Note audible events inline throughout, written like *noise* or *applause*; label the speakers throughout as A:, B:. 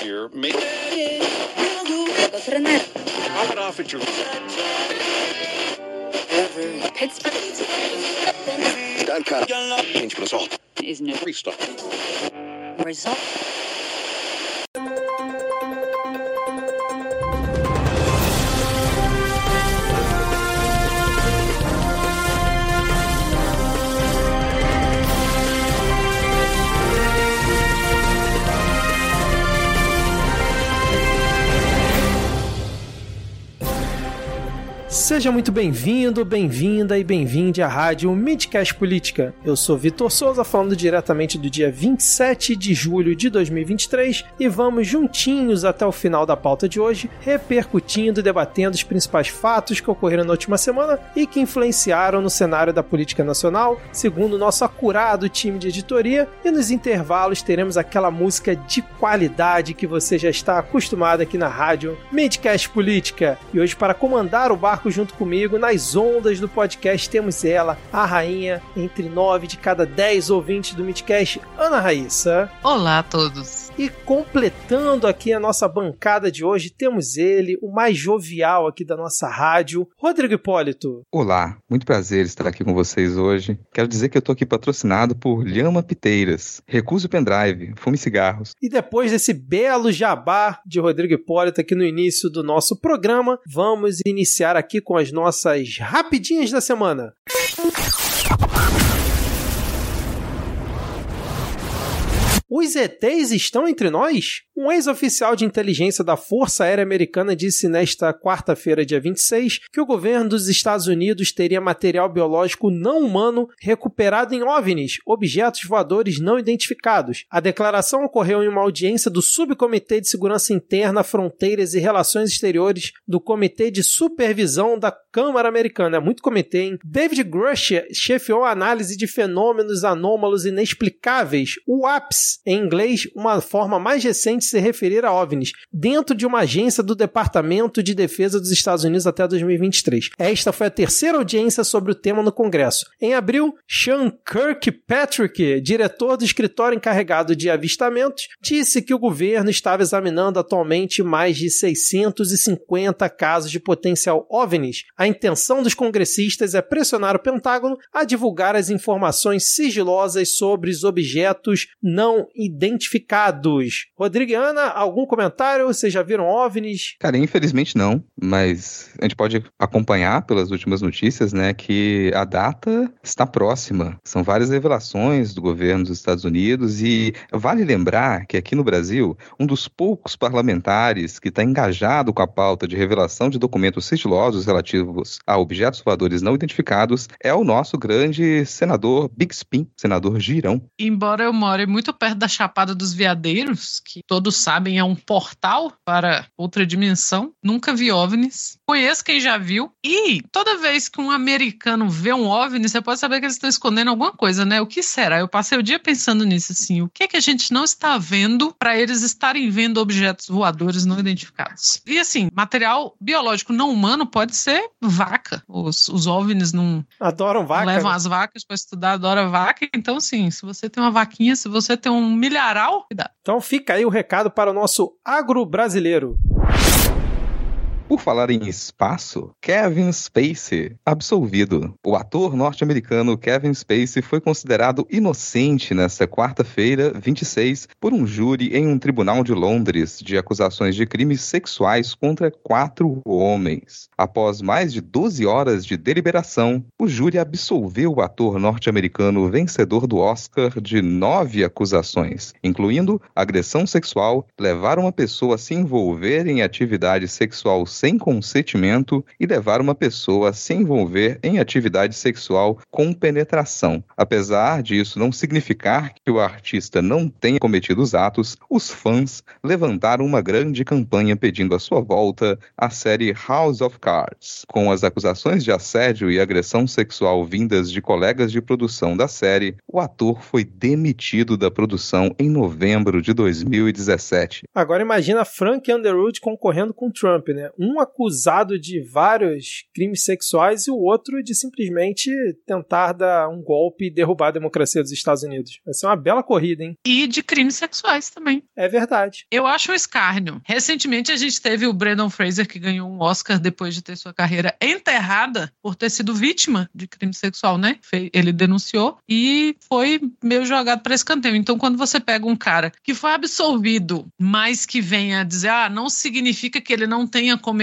A: Here, make
B: frenar.
A: Knock it off at your
B: Pittsburgh
A: done cut. Change for assault.
B: is no
A: Restart.
B: result.
C: Seja muito bem-vindo, bem-vinda e bem-vinde à rádio Midcast Política. Eu sou Vitor Souza, falando diretamente do dia 27 de julho de 2023 e vamos juntinhos até o final da pauta de hoje, repercutindo e debatendo os principais fatos que ocorreram na última semana e que influenciaram no cenário da política nacional, segundo o nosso acurado time de editoria. E nos intervalos teremos aquela música de qualidade que você já está acostumado aqui na rádio Midcast Política. E hoje, para comandar o barco junto comigo nas ondas do podcast, temos ela, a rainha entre nove de cada dez ouvintes do Midcast, Ana Raíssa.
D: Olá a todos.
C: E completando aqui a nossa bancada de hoje, temos ele, o mais jovial aqui da nossa rádio, Rodrigo Hipólito.
E: Olá, muito prazer estar aqui com vocês hoje. Quero dizer que eu tô aqui patrocinado por Lhama Piteiras. Recuse o pendrive, fume cigarros.
C: E depois desse belo jabá de Rodrigo Hipólito aqui no início do nosso programa, vamos iniciar aqui com as nossas rapidinhas da semana. Os ETs estão entre nós? Um ex-oficial de inteligência da Força Aérea Americana disse nesta quarta-feira, dia 26, que o governo dos Estados Unidos teria material biológico não humano recuperado em OVNIs, objetos voadores não identificados. A declaração ocorreu em uma audiência do Subcomitê de Segurança Interna, Fronteiras e Relações Exteriores do Comitê de Supervisão da Câmara Americana. É muito comitê, hein? David Grush chefiou a análise de fenômenos anômalos inexplicáveis, o APS, em inglês, uma forma mais recente se referir a OVNIs, dentro de uma agência do Departamento de Defesa dos Estados Unidos até 2023. Esta foi a terceira audiência sobre o tema no Congresso. Em abril, Sean Kirkpatrick, diretor do escritório encarregado de avistamentos, disse que o governo estava examinando atualmente mais de 650 casos de potencial OVNIs. A intenção dos congressistas é pressionar o Pentágono a divulgar as informações sigilosas sobre os objetos não identificados. Rodrigo Ana, algum comentário? Vocês já viram OVNIs?
E: Cara, infelizmente não, mas a gente pode acompanhar pelas últimas notícias, né, que a data está próxima. São várias revelações do governo dos Estados Unidos e vale lembrar que aqui no Brasil, um dos poucos parlamentares que está engajado com a pauta de revelação de documentos sigilosos relativos a objetos voadores não identificados é o nosso grande senador Big Spin, senador Girão.
D: Embora eu more muito perto da Chapada dos Veadeiros, que todos sabem é um portal para outra dimensão, nunca vi OVNIs. Conheço quem já viu. E toda vez que um americano vê um OVNI, você pode saber que eles estão escondendo alguma coisa, né? O que será? Eu passei o dia pensando nisso, assim. O que é que a gente não está vendo para eles estarem vendo objetos voadores não identificados? E assim, material biológico não humano pode ser vaca. Os, os OVNIs não,
C: Adoram vaca?
D: levam
C: né?
D: as vacas para estudar, adora vaca. Então, assim, se você tem uma vaquinha, se você tem um milharal, cuidado.
C: Então fica aí o recado para o nosso agro brasileiro.
E: Por falar em espaço, Kevin Spacey absolvido. O ator norte-americano Kevin Spacey foi considerado inocente nesta quarta-feira, 26, por um júri em um tribunal de Londres de acusações de crimes sexuais contra quatro homens. Após mais de 12 horas de deliberação, o júri absolveu o ator norte-americano vencedor do Oscar de nove acusações, incluindo agressão sexual, levar uma pessoa a se envolver em atividade sexual sem consentimento e levar uma pessoa a se envolver em atividade sexual com penetração. Apesar disso não significar que o artista não tenha cometido os atos, os fãs levantaram uma grande campanha pedindo a sua volta à série House of Cards. Com as acusações de assédio e agressão sexual vindas de colegas de produção da série, o ator foi demitido da produção em novembro de 2017.
C: Agora imagina Frank Underwood concorrendo com Trump, né? Um acusado de vários crimes sexuais e o outro de simplesmente tentar dar um golpe e derrubar a democracia dos Estados Unidos. Vai ser uma bela corrida, hein?
D: E de crimes sexuais também.
C: É verdade.
D: Eu acho um escárnio. Recentemente a gente teve o Brandon Fraser que ganhou um Oscar depois de ter sua carreira enterrada por ter sido vítima de crime sexual, né? Ele denunciou e foi meio jogado para escanteio. Então, quando você pega um cara que foi absolvido, mas que venha dizer, ah, não significa que ele não tenha cometido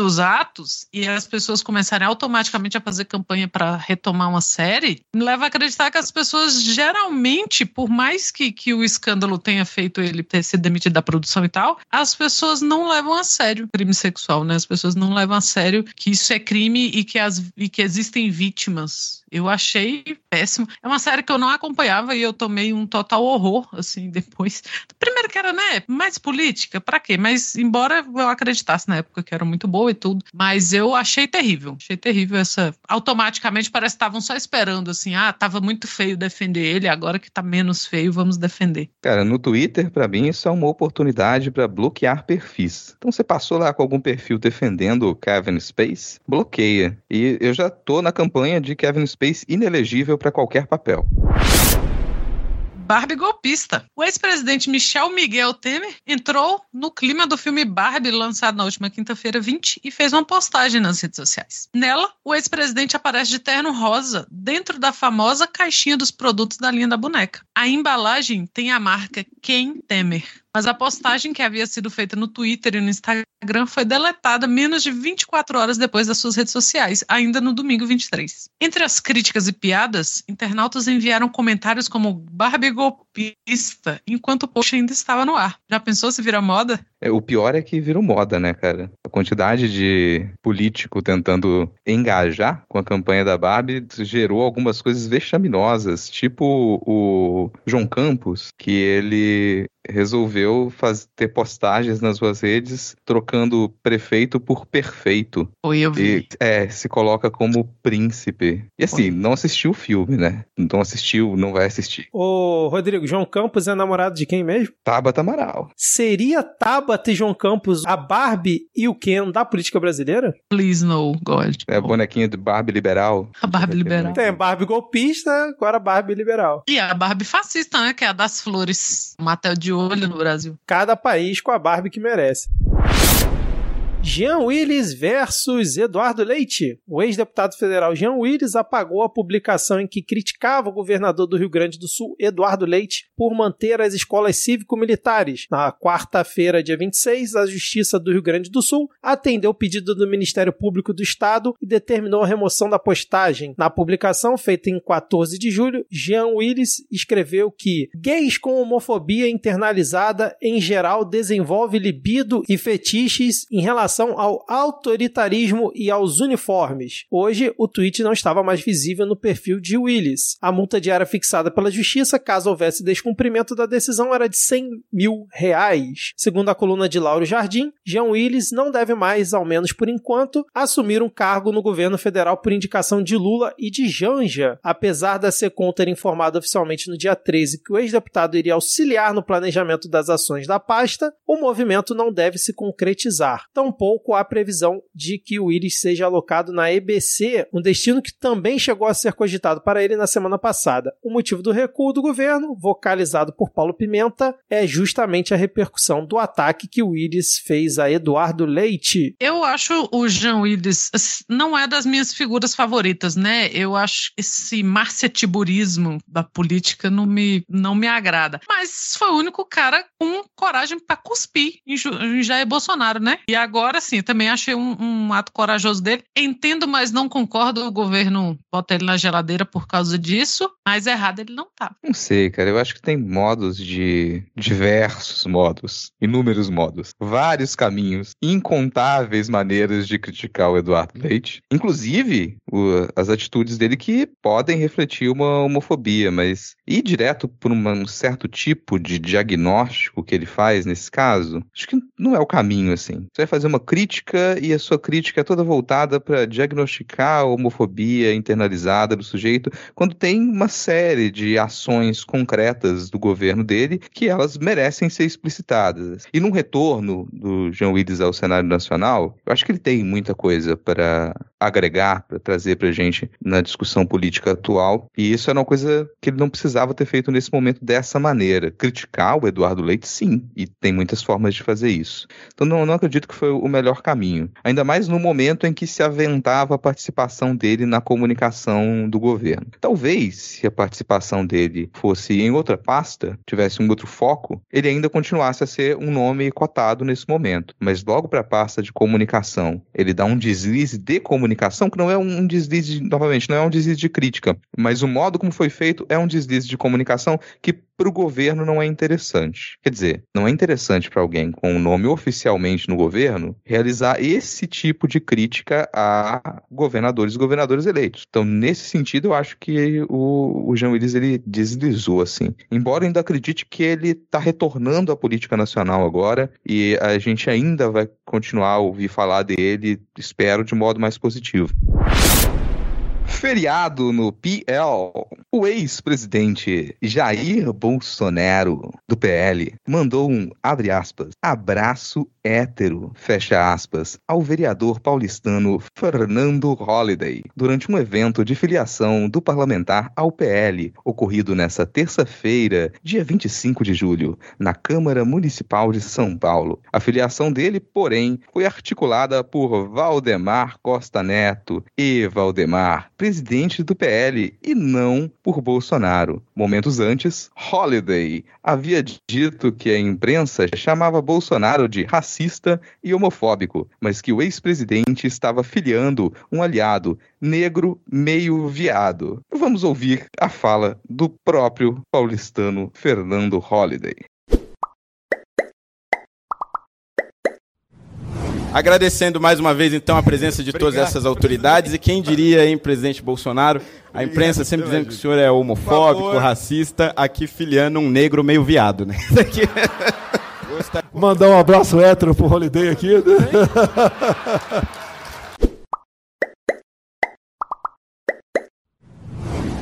D: os atos, e as pessoas começarem automaticamente a fazer campanha para retomar uma série, me leva a acreditar que as pessoas geralmente, por mais que, que o escândalo tenha feito ele ter sido demitido da produção e tal, as pessoas não levam a sério crime sexual, né? As pessoas não levam a sério que isso é crime e que, as, e que existem vítimas. Eu achei péssimo. É uma série que eu não acompanhava e eu tomei um total horror, assim, *laughs* depois. Primeiro que era, né, mais política, pra quê? Mas, embora eu acreditasse na época que era muito boa e tudo, mas eu achei terrível. Achei terrível essa. Automaticamente parece que estavam só esperando, assim, ah, tava muito feio defender ele, agora que tá menos feio, vamos defender.
E: Cara, no Twitter, para mim, isso é uma oportunidade para bloquear perfis. Então você passou lá com algum perfil defendendo o Kevin Space, bloqueia. E eu já tô na campanha de Kevin Space inelegível para qualquer papel.
D: Barbie golpista. O ex-presidente Michel Miguel Temer entrou no clima do filme Barbie, lançado na última quinta-feira 20, e fez uma postagem nas redes sociais. Nela, o ex-presidente aparece de terno rosa dentro da famosa caixinha dos produtos da linha da boneca. A embalagem tem a marca Ken Temer. Mas a postagem que havia sido feita no Twitter e no Instagram foi deletada menos de 24 horas depois das suas redes sociais, ainda no domingo 23. Entre as críticas e piadas, internautas enviaram comentários como Barbie golpista, enquanto o post ainda estava no ar. Já pensou se vira moda?
E: É, o pior é que virou moda, né, cara? A quantidade de político tentando engajar com a campanha da Barbie gerou algumas coisas vexaminosas, tipo o João Campos, que ele resolveu faz, ter postagens nas suas redes trocando prefeito por perfeito.
D: Oi, eu vi.
E: E, é, se coloca como príncipe. E assim, Oi. não assistiu o filme, né? Não assistiu, não vai assistir.
C: Ô, Rodrigo, João Campos é namorado de quem mesmo?
E: Tabata Amaral.
C: Seria Tabata e João Campos a Barbie e o Ken da política brasileira?
D: Please no, God.
E: É a bonequinha de Barbie liberal.
D: A Barbie liberal.
C: Tem Barbie golpista, agora Barbie liberal.
D: E a Barbie fascista, né? Que é a das flores. Matel de olho no Brasil.
C: Cada país com a Barbie que merece. Jean Willis versus Eduardo Leite. O ex-deputado federal Jean Willis apagou a publicação em que criticava o governador do Rio Grande do Sul, Eduardo Leite, por manter as escolas cívico-militares. Na quarta-feira, dia 26, a Justiça do Rio Grande do Sul atendeu o pedido do Ministério Público do Estado e determinou a remoção da postagem. Na publicação, feita em 14 de julho, Jean Willis escreveu que gays com homofobia internalizada em geral desenvolve libido e fetiches em relação relação ao autoritarismo e aos uniformes. Hoje, o tweet não estava mais visível no perfil de Willis. A multa diária fixada pela justiça, caso houvesse descumprimento da decisão, era de 100 mil reais. Segundo a coluna de Lauro Jardim, Jean Willis não deve mais, ao menos por enquanto, assumir um cargo no governo federal por indicação de Lula e de Janja. Apesar da SECOM ter informado oficialmente no dia 13 que o ex-deputado iria auxiliar no planejamento das ações da pasta, o movimento não deve se concretizar. Tão tampouco há previsão de que o Iris seja alocado na EBC, um destino que também chegou a ser cogitado para ele na semana passada. O motivo do recuo do governo, vocalizado por Paulo Pimenta, é justamente a repercussão do ataque que o Iris fez a Eduardo Leite.
D: Eu acho o Jean Willis assim, não é das minhas figuras favoritas, né? Eu acho esse marcetiburismo da política não me, não me agrada. Mas foi o único cara com coragem para cuspir em Jair Bolsonaro, né? E agora agora sim, também achei um, um, ato corajoso dele. Entendo, mas não concordo. O governo bota ele na geladeira por causa disso, mas errado ele não tá.
E: Não sei, cara. Eu acho que tem modos de. diversos modos, inúmeros modos, vários caminhos, incontáveis maneiras de criticar o Eduardo Leite. Inclusive, o, as atitudes dele que podem refletir uma homofobia, mas ir direto por uma, um certo tipo de diagnóstico que ele faz nesse caso, acho que não é o caminho, assim. Você vai fazer uma crítica e a sua crítica é toda voltada para diagnosticar a homofobia internalizada do sujeito, quando tem uma série de ações concretas do governo dele que elas merecem ser explicitadas. E num retorno do Jean Willis ao cenário nacional, eu acho que ele tem muita coisa para agregar, para trazer para gente na discussão política atual, e isso era uma coisa que ele não precisava ter feito nesse momento dessa maneira. Criticar o Eduardo Leite, sim, e tem muitas formas de fazer isso. Então não, não acredito que foi o melhor caminho. Ainda mais no momento em que se aventava a participação dele na comunicação do governo. Talvez, se a participação dele fosse em outra pasta, tivesse um outro foco, ele ainda continuasse a ser um nome cotado nesse momento. Mas logo para a pasta de comunicação, ele dá um deslize de comunicação, que não é um deslize, novamente, não é um deslize de crítica, mas o modo como foi feito é um deslize de comunicação que para o governo não é interessante. Quer dizer, não é interessante para alguém com o um nome oficialmente no governo realizar esse tipo de crítica a governadores e governadores eleitos. Então, nesse sentido, eu acho que o, o Jean Willis ele deslizou assim. Embora ainda acredite que ele está retornando à política nacional agora e a gente ainda vai continuar a ouvir falar dele, espero, de modo mais positivo positivo. Feriado no PL. O ex-presidente Jair Bolsonaro, do PL, mandou um, abre aspas, abraço hétero, fecha aspas, ao vereador paulistano Fernando Holliday, durante um evento de filiação do parlamentar ao PL, ocorrido nesta terça-feira, dia 25 de julho, na Câmara Municipal de São Paulo. A filiação dele, porém, foi articulada por Valdemar Costa Neto e Valdemar, presidente do PL, e não por Bolsonaro. Momentos antes, Holliday havia dito que a imprensa chamava Bolsonaro de racista e homofóbico, mas que o ex-presidente estava filiando um aliado negro meio viado. Vamos ouvir a fala do próprio paulistano Fernando Holliday.
F: Agradecendo mais uma vez, então, a presença de todas essas autoridades. E quem diria, hein, presidente Bolsonaro? A imprensa sempre dizendo que o senhor é homofóbico, racista, aqui filiando um negro meio viado, né?
G: Mandar um abraço hétero pro Holiday aqui.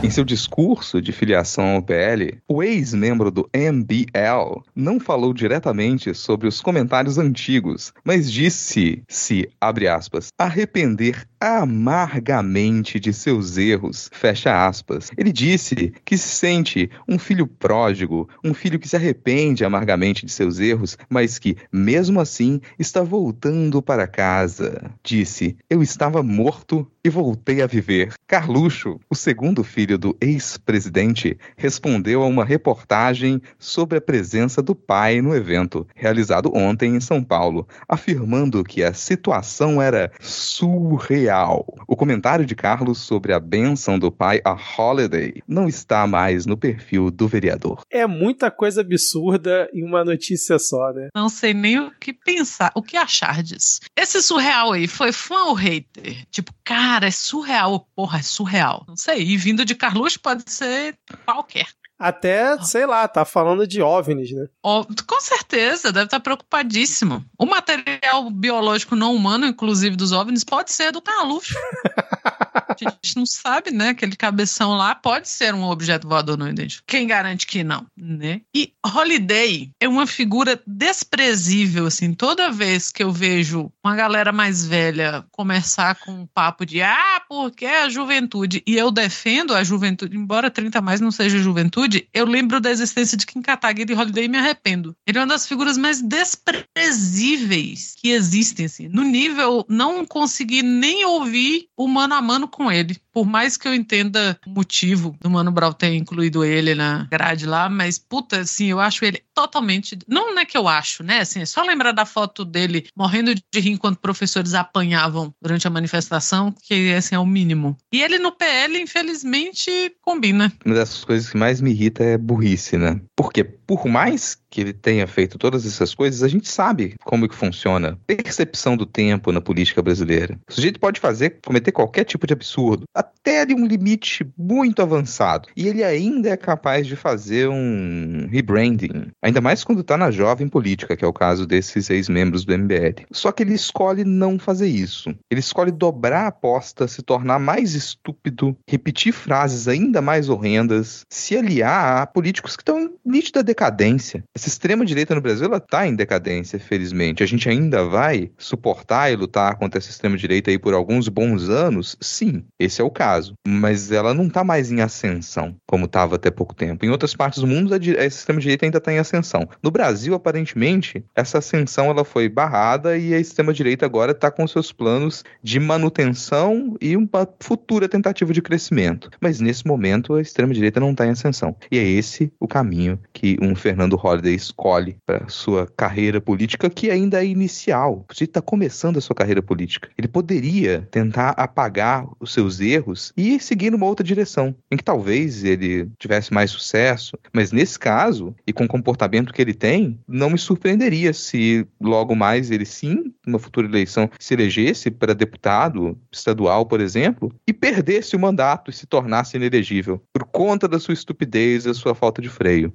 E: Em seu discurso de filiação ao PL, o ex-membro do MBL não falou diretamente sobre os comentários antigos, mas disse-se, abre aspas, arrepender amargamente de seus erros, fecha aspas. Ele disse que se sente um filho pródigo, um filho que se arrepende amargamente de seus erros, mas que, mesmo assim, está voltando para casa. Disse, eu estava morto e voltei a viver. Carluxo, o segundo filho do ex-presidente, respondeu a uma reportagem sobre a presença do pai no evento, realizado ontem em São Paulo, afirmando que a situação era surreal. O comentário de Carlos sobre a benção do pai a Holiday não está mais no perfil do vereador.
C: É muita coisa absurda em uma notícia só, né?
D: Não sei nem o que pensar, o que achar disso. Esse surreal aí foi fã ou hater? Tipo, cara, é surreal. Porra, é surreal. Não sei. E vindo de Carluxo pode ser qualquer.
C: Até, sei lá, tá falando de OVNIs, né?
D: Oh, com certeza, deve estar preocupadíssimo. O material biológico não humano, inclusive dos OVNIs, pode ser do Carluxo. *laughs* A gente não sabe, né? Aquele cabeção lá pode ser um objeto voador não idêntico. Quem garante que não, né? E Holiday é uma figura desprezível, assim. Toda vez que eu vejo uma galera mais velha começar com um papo de ah, porque é a juventude, e eu defendo a juventude, embora 30 mais não seja juventude, eu lembro da existência de Kim Kataguiri e Holiday e me arrependo. Ele é uma das figuras mais desprezíveis que existem, assim. No nível, não consegui nem ouvir o mano a mano com ele. Por mais que eu entenda o motivo do Mano Brown ter incluído ele na grade lá, mas puta, assim, eu acho ele totalmente. Não é que eu acho, né? Assim, é só lembrar da foto dele morrendo de rir enquanto professores apanhavam durante a manifestação, que assim é o mínimo. E ele no PL, infelizmente, combina.
E: Uma das coisas que mais me irrita é burrice, né? Porque por mais que ele tenha feito todas essas coisas, a gente sabe como que funciona. Percepção do tempo na política brasileira. O sujeito pode fazer, cometer qualquer tipo de absurdo, até de um limite muito avançado. E ele ainda é capaz de fazer um rebranding. Ainda mais quando tá na jovem política, que é o caso desses ex-membros do MBL. Só que ele escolhe não fazer isso. Ele escolhe dobrar a aposta, se tornar mais estúpido, repetir frases ainda mais horrendas, se aliar a políticos que estão em nítida decadência. Essa extrema-direita no Brasil, ela tá em decadência, felizmente. A gente ainda vai suportar e lutar contra essa extrema-direita aí por alguns bons anos? Sim, esse é o caso. Mas ela não tá mais em ascensão, como estava até pouco tempo. Em outras partes do mundo, a, a extrema-direita ainda está em ascensão. No Brasil, aparentemente, essa ascensão ela foi barrada e a extrema-direita agora está com seus planos de manutenção e uma futura tentativa de crescimento. Mas nesse momento, a extrema-direita não está em ascensão. E é esse o caminho que um Fernando Holliday escolhe para sua carreira política, que ainda é inicial. Ele está começando a sua carreira política. Ele poderia tentar apagar os seus erros e seguir numa outra direção, em que talvez ele tivesse mais sucesso. Mas nesse caso, e com o comportamento que ele tem, não me surpreenderia se logo mais ele sim, numa futura eleição, se elegesse para deputado estadual, por exemplo, e perdesse o mandato e se tornasse inelegível por conta da sua estupidez e da sua falta de freio.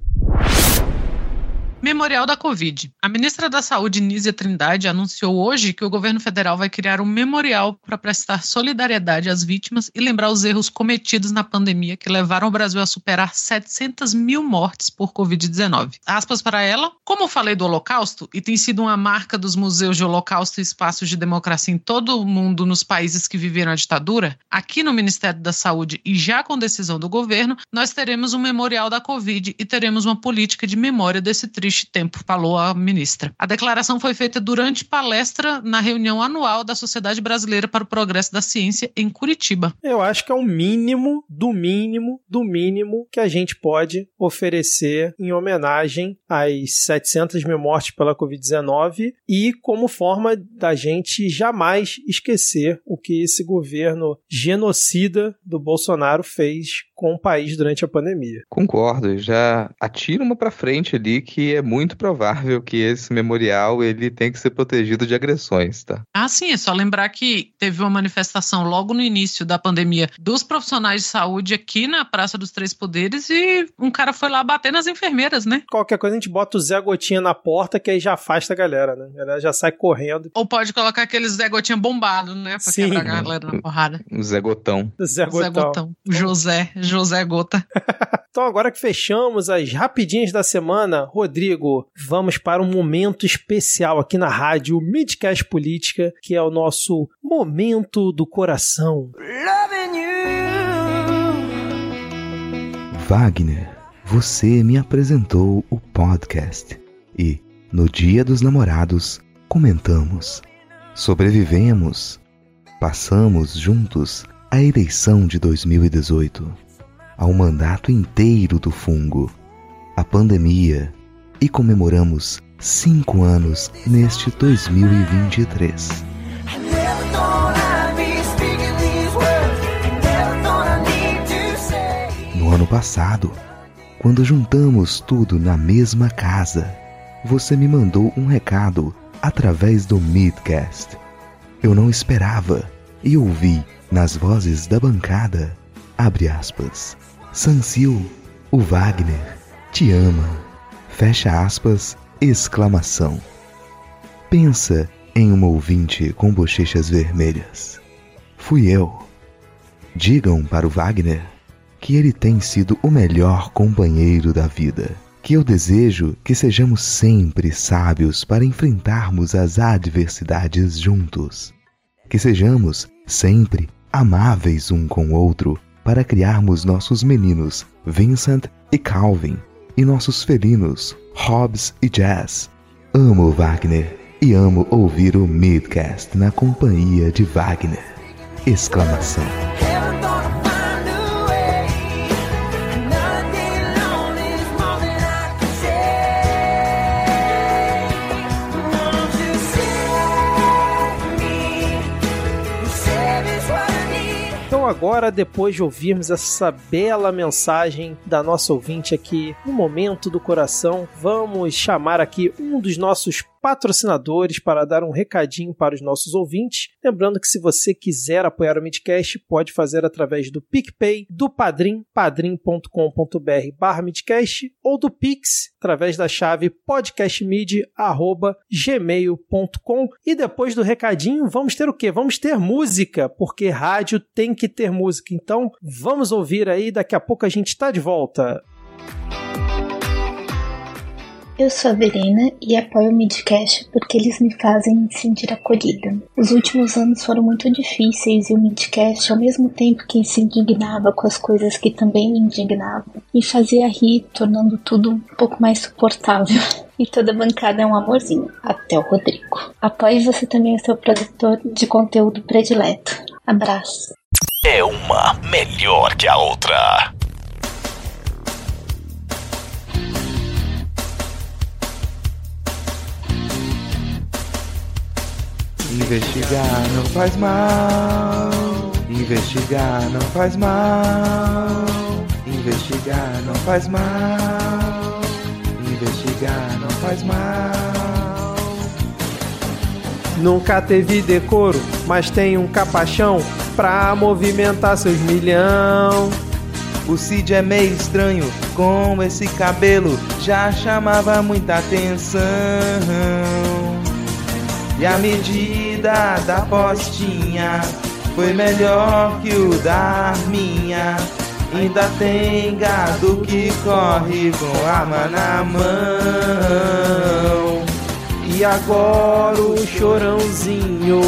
D: Memorial da Covid. A ministra da Saúde, Nízia Trindade, anunciou hoje que o governo federal vai criar um memorial para prestar solidariedade às vítimas e lembrar os erros cometidos na pandemia que levaram o Brasil a superar 700 mil mortes por Covid-19. Aspas para ela, como falei do Holocausto, e tem sido uma marca dos museus de Holocausto e espaços de democracia em todo o mundo nos países que viveram a ditadura, aqui no Ministério da Saúde e já com decisão do governo, nós teremos um memorial da Covid e teremos uma política de memória desse triste tempo, falou a ministra. A declaração foi feita durante palestra na reunião anual da Sociedade Brasileira para o Progresso da Ciência em Curitiba.
C: Eu acho que é o mínimo, do mínimo, do mínimo que a gente pode oferecer em homenagem às 700 mil mortes pela Covid-19 e como forma da gente jamais esquecer o que esse governo genocida do Bolsonaro fez com o país durante a pandemia.
E: Concordo, já atira uma para frente ali que é muito provável que esse memorial ele tem que ser protegido de agressões, tá?
D: Ah, sim, é só lembrar que teve uma manifestação logo no início da pandemia dos profissionais de saúde aqui na Praça dos Três Poderes e um cara foi lá bater nas enfermeiras, né?
C: Qualquer coisa a gente bota o Zé Gotinha na porta que aí já afasta a galera, né? A galera já sai correndo.
D: Ou pode colocar aquele Zé Gotinha bombado, né? Pra
C: Sim.
D: quebrar a galera na porrada.
E: O Zé Gotão.
C: Zé Gotão.
D: Zé Gotão. José, José Gota. *laughs*
C: Então, agora que fechamos as rapidinhas da semana, Rodrigo, vamos para um momento especial aqui na rádio Midcast Política, que é o nosso Momento do Coração.
H: Wagner, você me apresentou o podcast e, no Dia dos Namorados, comentamos, sobrevivemos, passamos juntos a eleição de 2018, ao mandato inteiro do fungo, a pandemia e comemoramos cinco anos neste 2023. No ano passado, quando juntamos tudo na mesma casa, você me mandou um recado através do Midcast. Eu não esperava e ouvi nas vozes da bancada, abre aspas, Sansil, o Wagner, te ama, fecha aspas, exclamação. Pensa em uma ouvinte com bochechas vermelhas. Fui eu. Digam para o Wagner que ele tem sido o melhor companheiro da vida. Que eu desejo que sejamos sempre sábios para enfrentarmos as adversidades juntos. Que sejamos sempre amáveis um com o outro para criarmos nossos meninos Vincent e Calvin e nossos felinos Hobbs e Jazz. Amo Wagner e amo ouvir o Midcast na companhia de Wagner. Exclamação.
C: Agora, depois de ouvirmos essa bela mensagem da nossa ouvinte aqui, no momento do coração, vamos chamar aqui um dos nossos patrocinadores para dar um recadinho para os nossos ouvintes. Lembrando que se você quiser apoiar o Midcast, pode fazer através do PicPay, do Padrim, padrim.com.br barra Midcast, ou do Pix, através da chave podcastmid.gmail.com. E depois do recadinho, vamos ter o quê? Vamos ter música, porque rádio tem que ter música. Então, vamos ouvir aí, daqui a pouco a gente está de volta.
I: Eu sou a Verena e apoio o Midcast porque eles me fazem me sentir acolhida. Os últimos anos foram muito difíceis e o Midcast, ao mesmo tempo que se indignava com as coisas que também me indignavam, me fazia rir, tornando tudo um pouco mais suportável. *laughs* E toda bancada é um amorzinho, até o Rodrigo. Apoie você também o seu produtor de conteúdo predileto. Abraço.
J: É uma melhor que a outra.
E: Investigar não faz mal. Investigar não faz mal. Investigar não faz mal. Investigar não faz mal.
C: Nunca teve decoro, mas tem um capachão pra movimentar seus milhão.
E: O Cid é meio estranho com esse cabelo, já chamava muita atenção. E a medida da postinha foi melhor que o da Arminha. Ainda tem gado que corre com arma na mão.
C: E agora o chorãozinho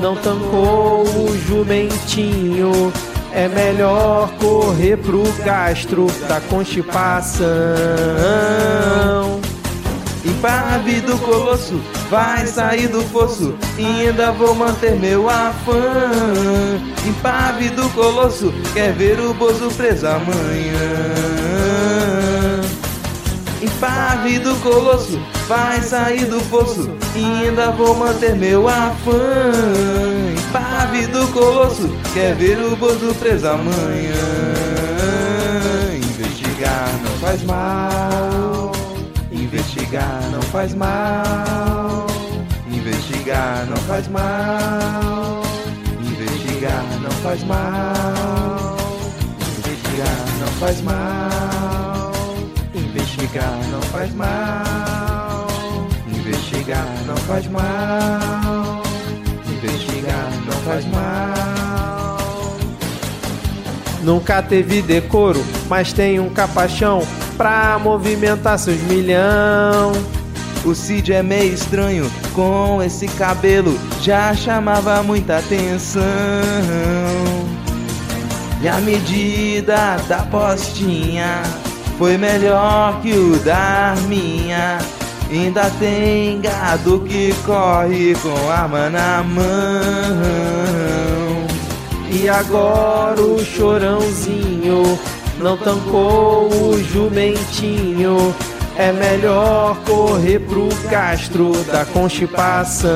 C: não tancou o jumentinho. É melhor correr pro gastro da constipação.
E: Impave do colosso vai sair do fosso e ainda vou manter meu afã. Impave do colosso quer ver o bozo preso amanhã. Impave do colosso vai sair do fosso e ainda vou manter meu afã. Impave do colosso quer ver o bozo preso amanhã. Investigar não faz mal. Investigar não faz mal. Investigar não faz mal. Investigar não faz mal. Investigar não faz mal. Investigar não faz mal. Investigar não faz mal. Investigar não faz mal.
C: Nunca teve decoro, mas tem um capachão pra movimentar seus milhão.
E: O Cid é meio estranho com esse cabelo, já chamava muita atenção. E a medida da postinha foi melhor que o da Arminha. Ainda tem gado que corre com arma na mão.
C: E agora o chorãozinho não tancou o jumentinho. É melhor correr pro gastro da constipação.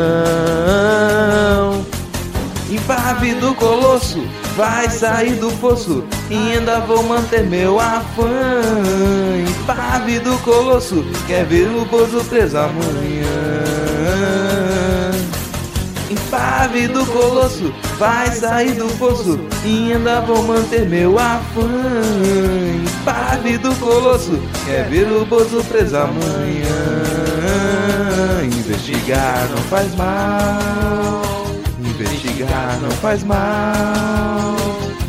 E: Impave do colosso vai sair do poço e ainda vou manter meu afã. Impave do colosso quer ver o bozo preso amanhã. Impave do colosso vai sair do poço e ainda vou manter meu afã. Impave do colosso quer ver o bozo preso amanhã. Investigar não faz mal. Investigar não faz mal.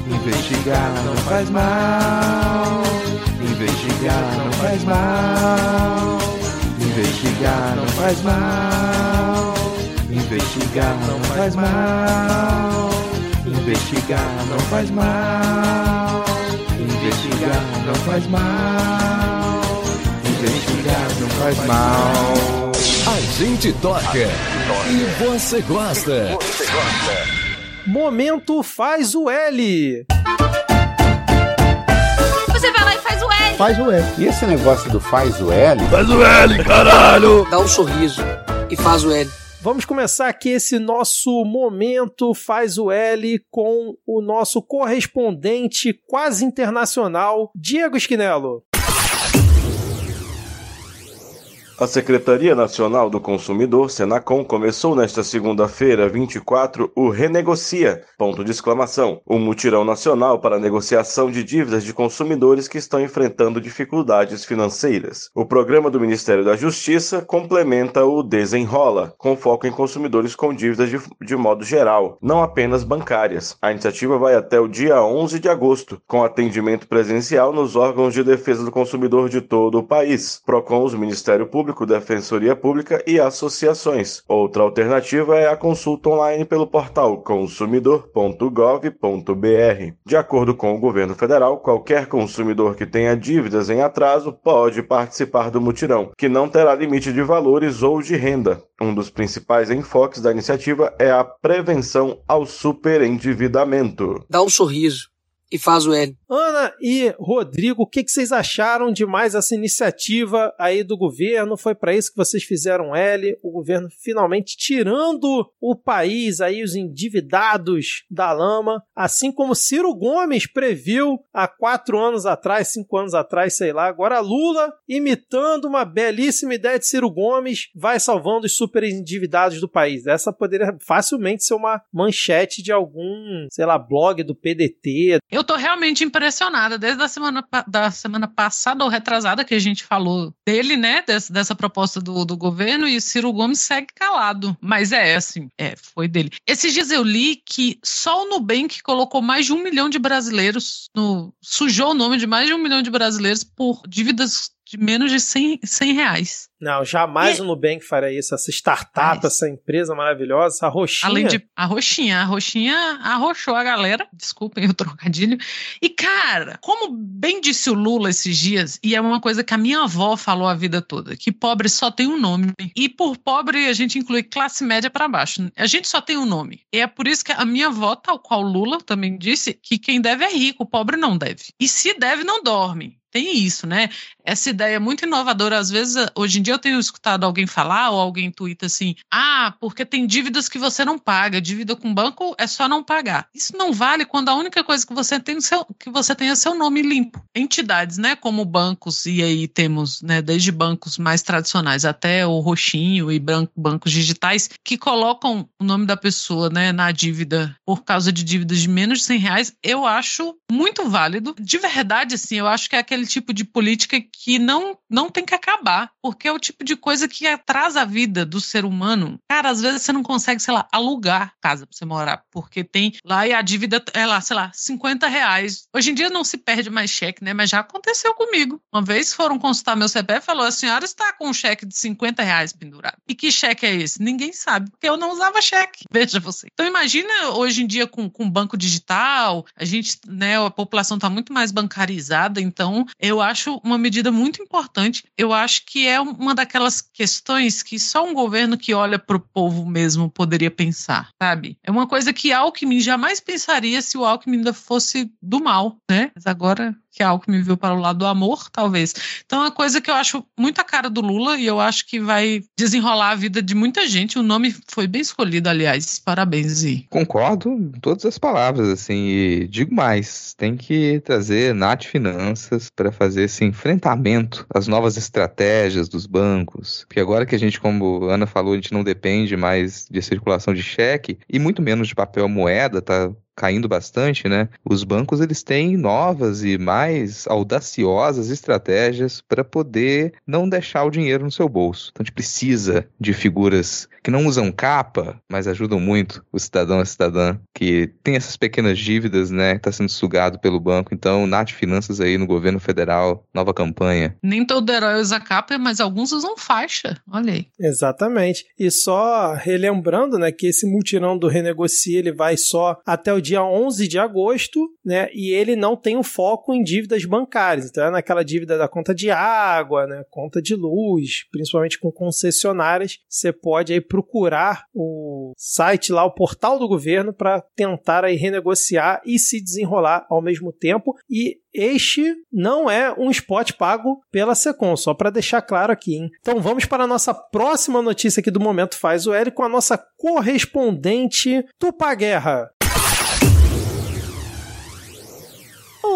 E: Investigar não faz mal. Investigar não faz mal. Investigar não faz mal. Investigar não faz mal. Investigar não faz mal. Investigar não faz mal. Investigar não faz mal.
J: A gente toca e você gosta.
C: Momento faz o L.
B: Você vai lá e faz o L.
K: Faz o L.
L: E esse negócio do faz o L?
M: Faz o L, caralho!
N: Dá um sorriso e faz o L.
C: Vamos começar aqui esse nosso momento faz o L com o nosso correspondente quase internacional, Diego Esquinelo.
O: A Secretaria Nacional do Consumidor, Senacom, começou nesta segunda-feira, 24, o Renegocia, ponto de exclamação, o mutirão nacional para negociação de dívidas de consumidores que estão enfrentando dificuldades financeiras. O programa do Ministério da Justiça complementa o Desenrola, com foco em consumidores com dívidas de, de modo geral, não apenas bancárias. A iniciativa vai até o dia 11 de agosto, com atendimento presencial nos órgãos de defesa do consumidor de todo o país, PROCONs, Ministério Público, Defensoria Pública e associações. Outra alternativa é a consulta online pelo portal consumidor.gov.br. De acordo com o governo federal, qualquer consumidor que tenha dívidas em atraso pode participar do mutirão, que não terá limite de valores ou de renda. Um dos principais enfoques da iniciativa é a prevenção ao superendividamento.
N: Dá um sorriso e faz o L.
C: Ana e Rodrigo, o que, que vocês acharam de mais essa iniciativa aí do governo? Foi para isso que vocês fizeram L, o governo finalmente tirando o país aí, os endividados da lama, assim como Ciro Gomes previu há quatro anos atrás, cinco anos atrás, sei lá. Agora Lula, imitando uma belíssima ideia de Ciro Gomes, vai salvando os super endividados do país. Essa poderia facilmente ser uma manchete de algum, sei lá, blog do PDT.
D: Eu tô realmente impressionada desde a semana, da semana passada ou retrasada que a gente falou dele, né? Des, dessa proposta do, do governo e Ciro Gomes segue calado. Mas é assim, é, foi dele. Esses dias eu li que só o Nubank colocou mais de um milhão de brasileiros no. sujou o nome de mais de um milhão de brasileiros por dívidas de menos de 100, 100 reais.
C: Não, jamais e... o Nubank faria isso. Essa startup, Mas... essa empresa maravilhosa, essa roxinha.
D: Além de a roxinha, a roxinha arrochou a galera. Desculpem o *laughs* trocadilho. E, cara, como bem disse o Lula esses dias, e é uma coisa que a minha avó falou a vida toda, que pobre só tem um nome. E por pobre a gente inclui classe média para baixo. A gente só tem um nome. E é por isso que a minha avó, tal qual Lula também disse, que quem deve é rico, o pobre não deve. E se deve, não dorme tem isso, né? Essa ideia muito inovadora. Às vezes, hoje em dia, eu tenho escutado alguém falar ou alguém twitta assim: ah, porque tem dívidas que você não paga, dívida com banco é só não pagar. Isso não vale quando a única coisa que você tem, seu, que você tem é seu nome limpo. Entidades, né, como bancos, e aí temos, né, desde bancos mais tradicionais até o roxinho e bancos digitais, que colocam o nome da pessoa, né, na dívida por causa de dívidas de menos de 100 reais, eu acho muito válido. De verdade, assim, eu acho que é aquele aquele tipo de política que não, não tem que acabar, porque é o tipo de coisa que atrasa a vida do ser humano. Cara, às vezes você não consegue, sei lá, alugar casa pra você morar, porque tem lá e a dívida é lá, sei lá, 50 reais. Hoje em dia não se perde mais cheque, né? Mas já aconteceu comigo. Uma vez foram consultar meu CPF e falou: a senhora está com um cheque de 50 reais pendurado. E que cheque é esse? Ninguém sabe, porque eu não usava cheque. *laughs* Veja você. Então imagina hoje em dia com, com banco digital, a gente, né, a população está muito mais bancarizada, então eu acho uma medida muito importante. Eu acho que é uma daquelas questões que só um governo que olha para o povo mesmo poderia pensar, sabe? É uma coisa que Alckmin jamais pensaria se o Alckmin ainda fosse do mal, né? Mas agora que a Alckmin viu para o lado do amor, talvez. Então é uma coisa que eu acho muito a cara do Lula e eu acho que vai desenrolar a vida de muita gente. O nome foi bem escolhido, aliás. Parabéns, e
E: Concordo em todas as palavras, assim, e digo mais, tem que trazer Nath Finanças para fazer esse enfrentamento às novas estratégias dos bancos, porque agora que a gente, como a Ana falou, a gente não depende mais de circulação de cheque e muito menos de papel moeda, tá caindo bastante, né? Os bancos eles têm novas e mais audaciosas estratégias para poder não deixar o dinheiro no seu bolso. Então a gente precisa de figuras que não usam capa, mas ajudam muito o cidadão a cidadã que tem essas pequenas dívidas, né? Está sendo sugado pelo banco. Então, Nath Finanças aí no governo federal, nova campanha.
D: Nem todo herói usa capa, mas alguns usam faixa. Olha aí.
C: Exatamente. E só relembrando, né, que esse mutirão do Renegocia ele vai só até o dia 11 de agosto, né? E ele não tem um foco em dívidas bancárias. Então é naquela dívida da conta de água, né? Conta de luz, principalmente com concessionárias. Você pode aí procurar o site lá, o portal do governo, para tentar aí renegociar e se desenrolar ao mesmo tempo. E este não é um spot pago pela Secom, só para deixar claro aqui. Hein? Então vamos para a nossa próxima notícia aqui do Momento Faz o L com a nossa correspondente Tupá Guerra.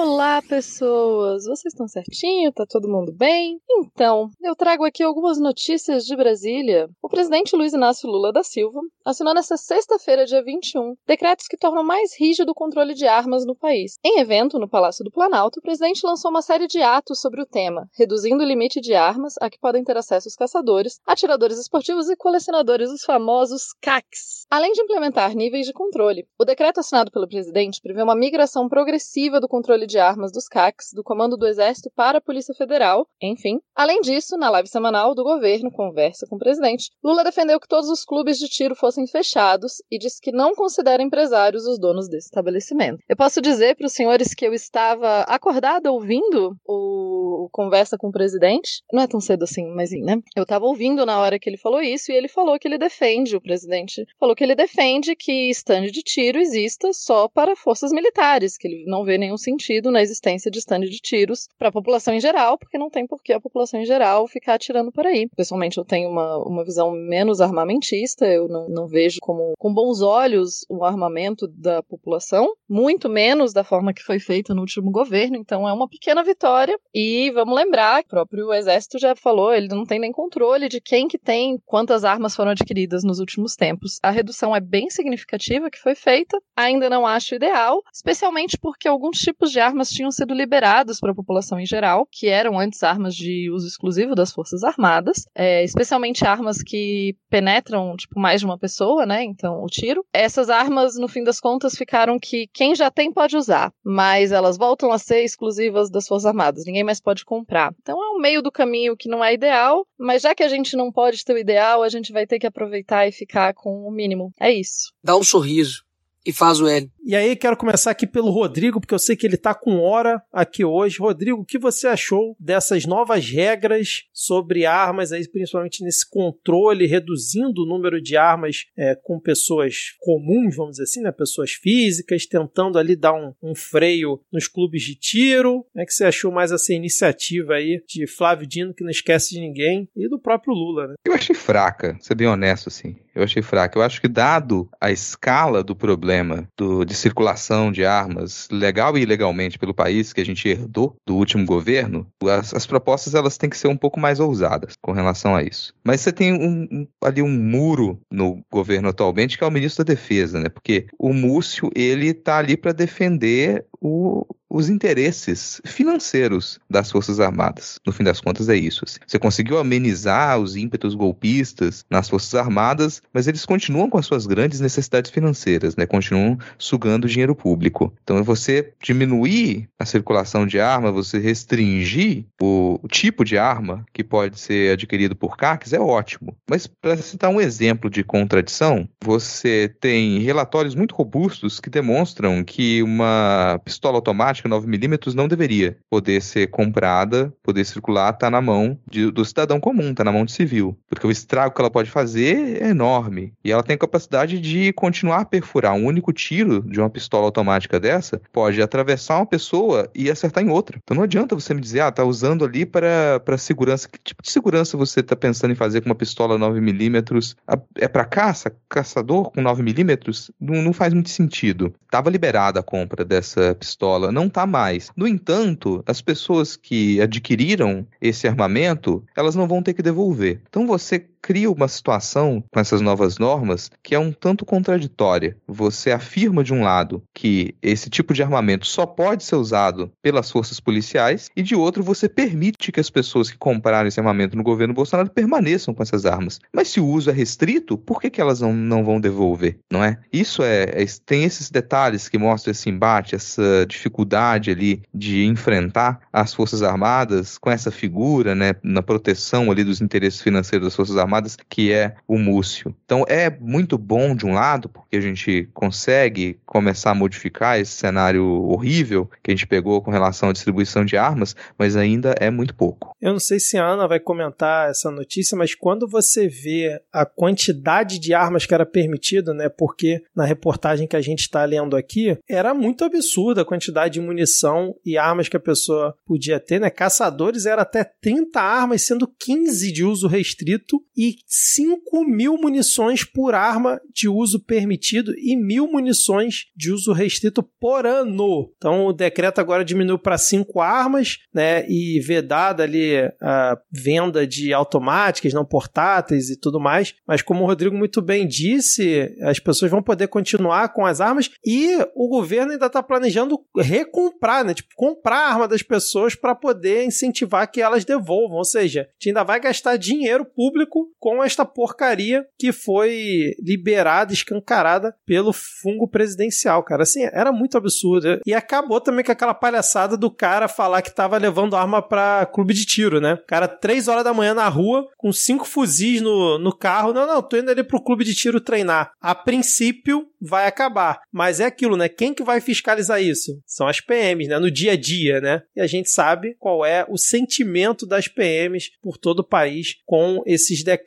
P: Olá, pessoas! Vocês estão certinho? Tá todo mundo bem? Então, eu trago aqui algumas notícias de Brasília. O presidente Luiz Inácio Lula da Silva assinou nesta sexta-feira, dia 21, decretos que tornam mais rígido o controle de armas no país. Em evento no Palácio do Planalto, o presidente lançou uma série de atos sobre o tema, reduzindo o limite de armas a que podem ter acesso os caçadores, atiradores esportivos e colecionadores dos famosos CACs, além de implementar níveis de controle. O decreto assinado pelo presidente prevê uma migração progressiva do controle de armas dos CACs do Comando do Exército para a Polícia Federal, enfim. Além disso, na live semanal do governo Conversa com o Presidente, Lula defendeu que todos os clubes de tiro fossem fechados e disse que não considera empresários os donos desse estabelecimento. Eu posso dizer para os senhores que eu estava acordada ouvindo o Conversa com o Presidente. Não é tão cedo assim, mas né? Eu estava ouvindo na hora que ele falou isso e ele falou que ele defende, o presidente falou que ele defende que estande de tiro exista só para forças militares, que ele não vê nenhum sentido sentido na existência de stand de tiros para a população em geral, porque não tem por que a população em geral ficar atirando por aí. Pessoalmente, eu tenho uma, uma visão menos armamentista, eu não, não vejo como, com bons olhos o armamento da população, muito menos da forma que foi feita no último governo, então é uma pequena vitória. E vamos lembrar, o próprio Exército já falou, ele não tem nem controle de quem que tem, quantas armas foram adquiridas nos últimos tempos. A redução é bem significativa que foi feita, ainda não acho ideal, especialmente porque alguns tipos de armas tinham sido liberadas para a população em geral, que eram antes armas de uso exclusivo das Forças Armadas, é, especialmente armas que penetram tipo mais de uma pessoa, né? Então, o tiro. Essas armas, no fim das contas, ficaram que quem já tem pode usar, mas elas voltam a ser exclusivas das Forças Armadas. Ninguém mais pode comprar. Então, é um meio do caminho que não é ideal, mas já que a gente não pode ter o ideal, a gente vai ter que aproveitar e ficar com o mínimo. É isso.
N: Dá um sorriso e faz o L.
C: E aí, quero começar aqui pelo Rodrigo, porque eu sei que ele está com hora aqui hoje. Rodrigo, o que você achou dessas novas regras sobre armas, aí, principalmente nesse controle, reduzindo o número de armas é, com pessoas comuns, vamos dizer assim, né? pessoas físicas, tentando ali dar um, um freio nos clubes de tiro? Como é que você achou mais essa iniciativa aí de Flávio Dino, que não esquece de ninguém, e do próprio Lula, né?
E: Eu achei fraca, ser bem honesto, assim. Eu achei fraca. Eu acho que, dado a escala do problema do, de circulação de armas, legal e ilegalmente pelo país que a gente herdou do último governo, as, as propostas elas têm que ser um pouco mais ousadas com relação a isso. Mas você tem um, um, ali um muro no governo atualmente que é o ministro da Defesa, né? Porque o Múcio, ele tá ali para defender o, os interesses financeiros das Forças Armadas. No fim das contas, é isso. Assim. Você conseguiu amenizar os ímpetos golpistas nas Forças Armadas, mas eles continuam com as suas grandes necessidades financeiras, né? continuam sugando dinheiro público. Então, você diminuir a circulação de arma, você restringir o, o tipo de arma que pode ser adquirido por CACs é ótimo. Mas, para citar um exemplo de contradição, você tem relatórios muito robustos que demonstram que uma pistola automática 9mm não deveria poder ser comprada, poder circular, tá na mão de, do cidadão comum, tá na mão de civil. Porque o estrago que ela pode fazer é enorme. E ela tem capacidade de continuar a perfurar. Um único tiro de uma pistola automática dessa pode atravessar uma pessoa e acertar em outra. Então não adianta você me dizer, ah, tá usando ali para segurança. Que tipo de segurança você tá pensando em fazer com uma pistola 9mm? É para caça? Caçador com 9mm? Não, não faz muito sentido. Tava liberada a compra dessa pistola. Não tá mais. No entanto, as pessoas que adquiriram esse armamento, elas não vão ter que devolver. Então você cria uma situação com essas novas normas que é um tanto contraditória. Você afirma de um lado que esse tipo de armamento só pode ser usado pelas forças policiais e de outro você permite que as pessoas que compraram esse armamento no governo Bolsonaro permaneçam com essas armas. Mas se o uso é restrito, por que, que elas não, não vão devolver, não é? Isso é, é tem esses detalhes que mostram esse embate, essa dificuldade ali de enfrentar as Forças Armadas com essa figura, né, na proteção ali dos interesses financeiros das Forças Armadas, que é o Múcio. Então é muito bom de um lado, porque a gente consegue começar a modificar esse cenário horrível que a gente pegou com relação à distribuição de armas, mas ainda é muito pouco.
C: Eu não sei se a Ana vai comentar essa notícia, mas quando você vê a quantidade de armas que era permitido, né? Porque na reportagem que a gente está lendo aqui, era muito absurda a quantidade de munição e armas que a pessoa podia ter, né? Caçadores era até 30 armas, sendo 15 de uso restrito e 5 mil munições por arma de uso permitido e mil munições de uso restrito por ano. Então o decreto agora diminuiu para 5 armas, né? E vedada ali a venda de automáticas, não portáteis e tudo mais. Mas como o Rodrigo muito bem disse, as pessoas vão poder continuar com as armas e o governo ainda está planejando recomprar, né? Tipo, comprar a arma das pessoas para poder incentivar que elas devolvam. Ou seja, a gente ainda vai gastar dinheiro público com esta porcaria que foi liberada, escancarada pelo fungo presidencial, cara. Assim, era muito absurdo. E acabou também com aquela palhaçada do cara falar que tava levando arma para clube de tiro, né? Cara, três horas da manhã na rua, com cinco fuzis no, no carro. Não, não, tô indo ali pro clube de tiro treinar. A princípio, vai acabar. Mas é aquilo, né? Quem que vai fiscalizar isso? São as PMs, né? No dia a dia, né? E a gente sabe qual é o sentimento das PMs por todo o país com esses decretos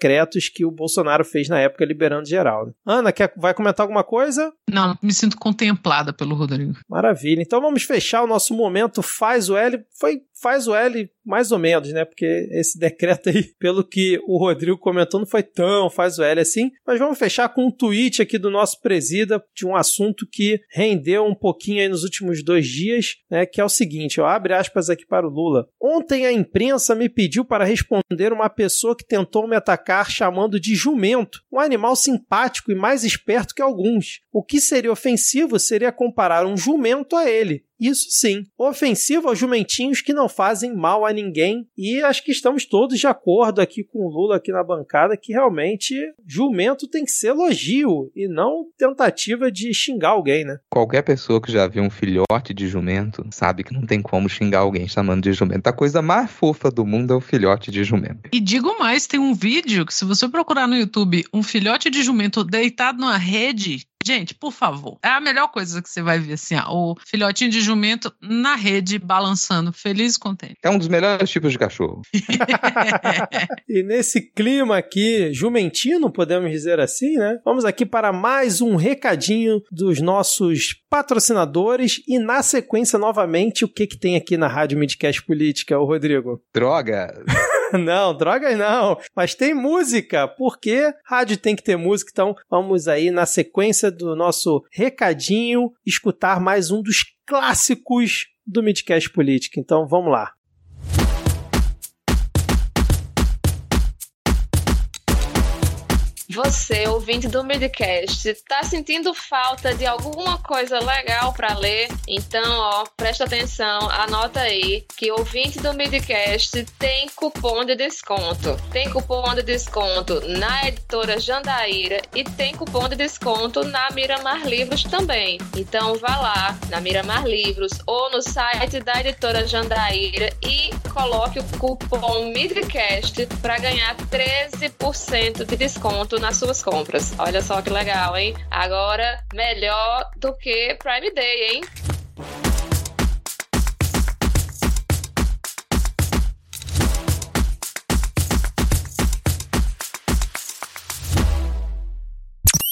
C: que o Bolsonaro fez na época liberando geral. Né? Ana, quer, vai comentar alguma coisa?
D: Não, me sinto contemplada pelo Rodrigo.
C: Maravilha. Então vamos fechar o nosso momento Faz o L. Foi Faz o L mais ou menos, né? Porque esse *laughs* decreto aí, pelo que o Rodrigo comentou, não foi tão faz o L assim. Mas vamos fechar com um tweet aqui do nosso presida de um assunto que rendeu um pouquinho aí nos últimos dois dias, né? Que é o seguinte, ó, abre aspas aqui para o Lula. Ontem a imprensa me pediu para responder uma pessoa que tentou me atacar chamando de jumento, um animal simpático e mais esperto que alguns. O que seria ofensivo seria comparar um jumento a ele. Isso sim, ofensivo aos jumentinhos que não fazem mal a ninguém. E acho que estamos todos de acordo aqui com o Lula aqui na bancada que realmente jumento tem que ser elogio e não tentativa de xingar alguém, né?
E: Qualquer pessoa que já viu um filhote de jumento sabe que não tem como xingar alguém chamando de jumento. A coisa mais fofa do mundo é o filhote de jumento.
D: E digo mais, tem um vídeo que se você procurar no YouTube um filhote de jumento deitado numa rede, Gente, por favor, é a melhor coisa que você vai ver, assim, ó, o filhotinho de jumento na rede, balançando, feliz e contente.
E: É um dos melhores tipos de cachorro.
C: e nesse clima aqui, jumentino, podemos dizer assim, né? Vamos aqui para mais um recadinho dos nossos patrocinadores e na sequência, novamente, o que que tem aqui na Rádio Midcast Política, o Rodrigo?
E: Droga! *laughs*
C: não, drogas não. Mas tem música, porque rádio tem que ter música. Então vamos aí na sequência do nosso recadinho escutar mais um dos clássicos do Midcast Política. Então vamos lá.
Q: Você, ouvinte do Midcast, está sentindo falta de alguma coisa legal para ler? Então, ó, presta atenção, anota aí que ouvinte do Midcast tem cupom de desconto. Tem cupom de desconto na editora Jandaíra e tem cupom de desconto na Miramar Livros também. Então, vá lá na Miramar Livros ou no site da editora Jandaíra e coloque o cupom Midcast para ganhar 13% de desconto nas suas compras. Olha só que legal, hein? Agora, melhor do que Prime Day, hein?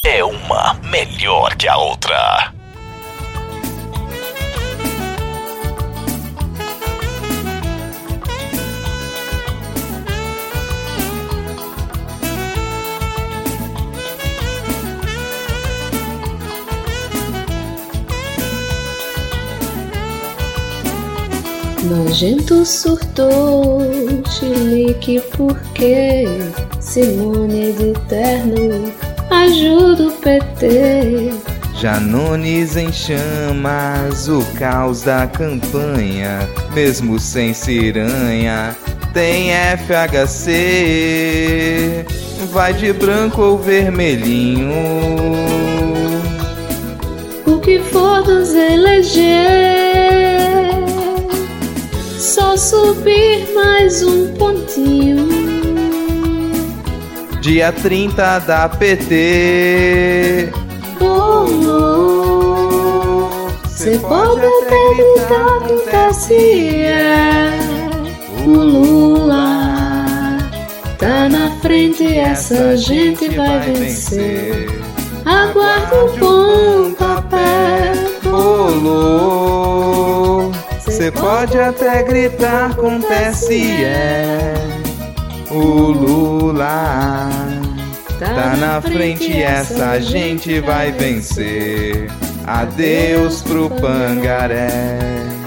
J: É uma melhor que a outra.
I: Nojento surtou, chilique porque Simone de terno ajuda o PT.
E: Janones em chamas, o caos da campanha, mesmo sem ciranha, tem FHC, vai de branco ou vermelhinho.
I: O que for nos eleger
R: só subir mais um pontinho.
H: Dia 30 da PT.
R: Oh, oh. Pode até gritar com TSE. O Lula tá na frente, essa gente vai vencer. Aguarda o pontapé.
H: Rolou. Cê pode até gritar com TSE. O Lula tá na frente, essa gente vai vencer. Adeus pro pangaré.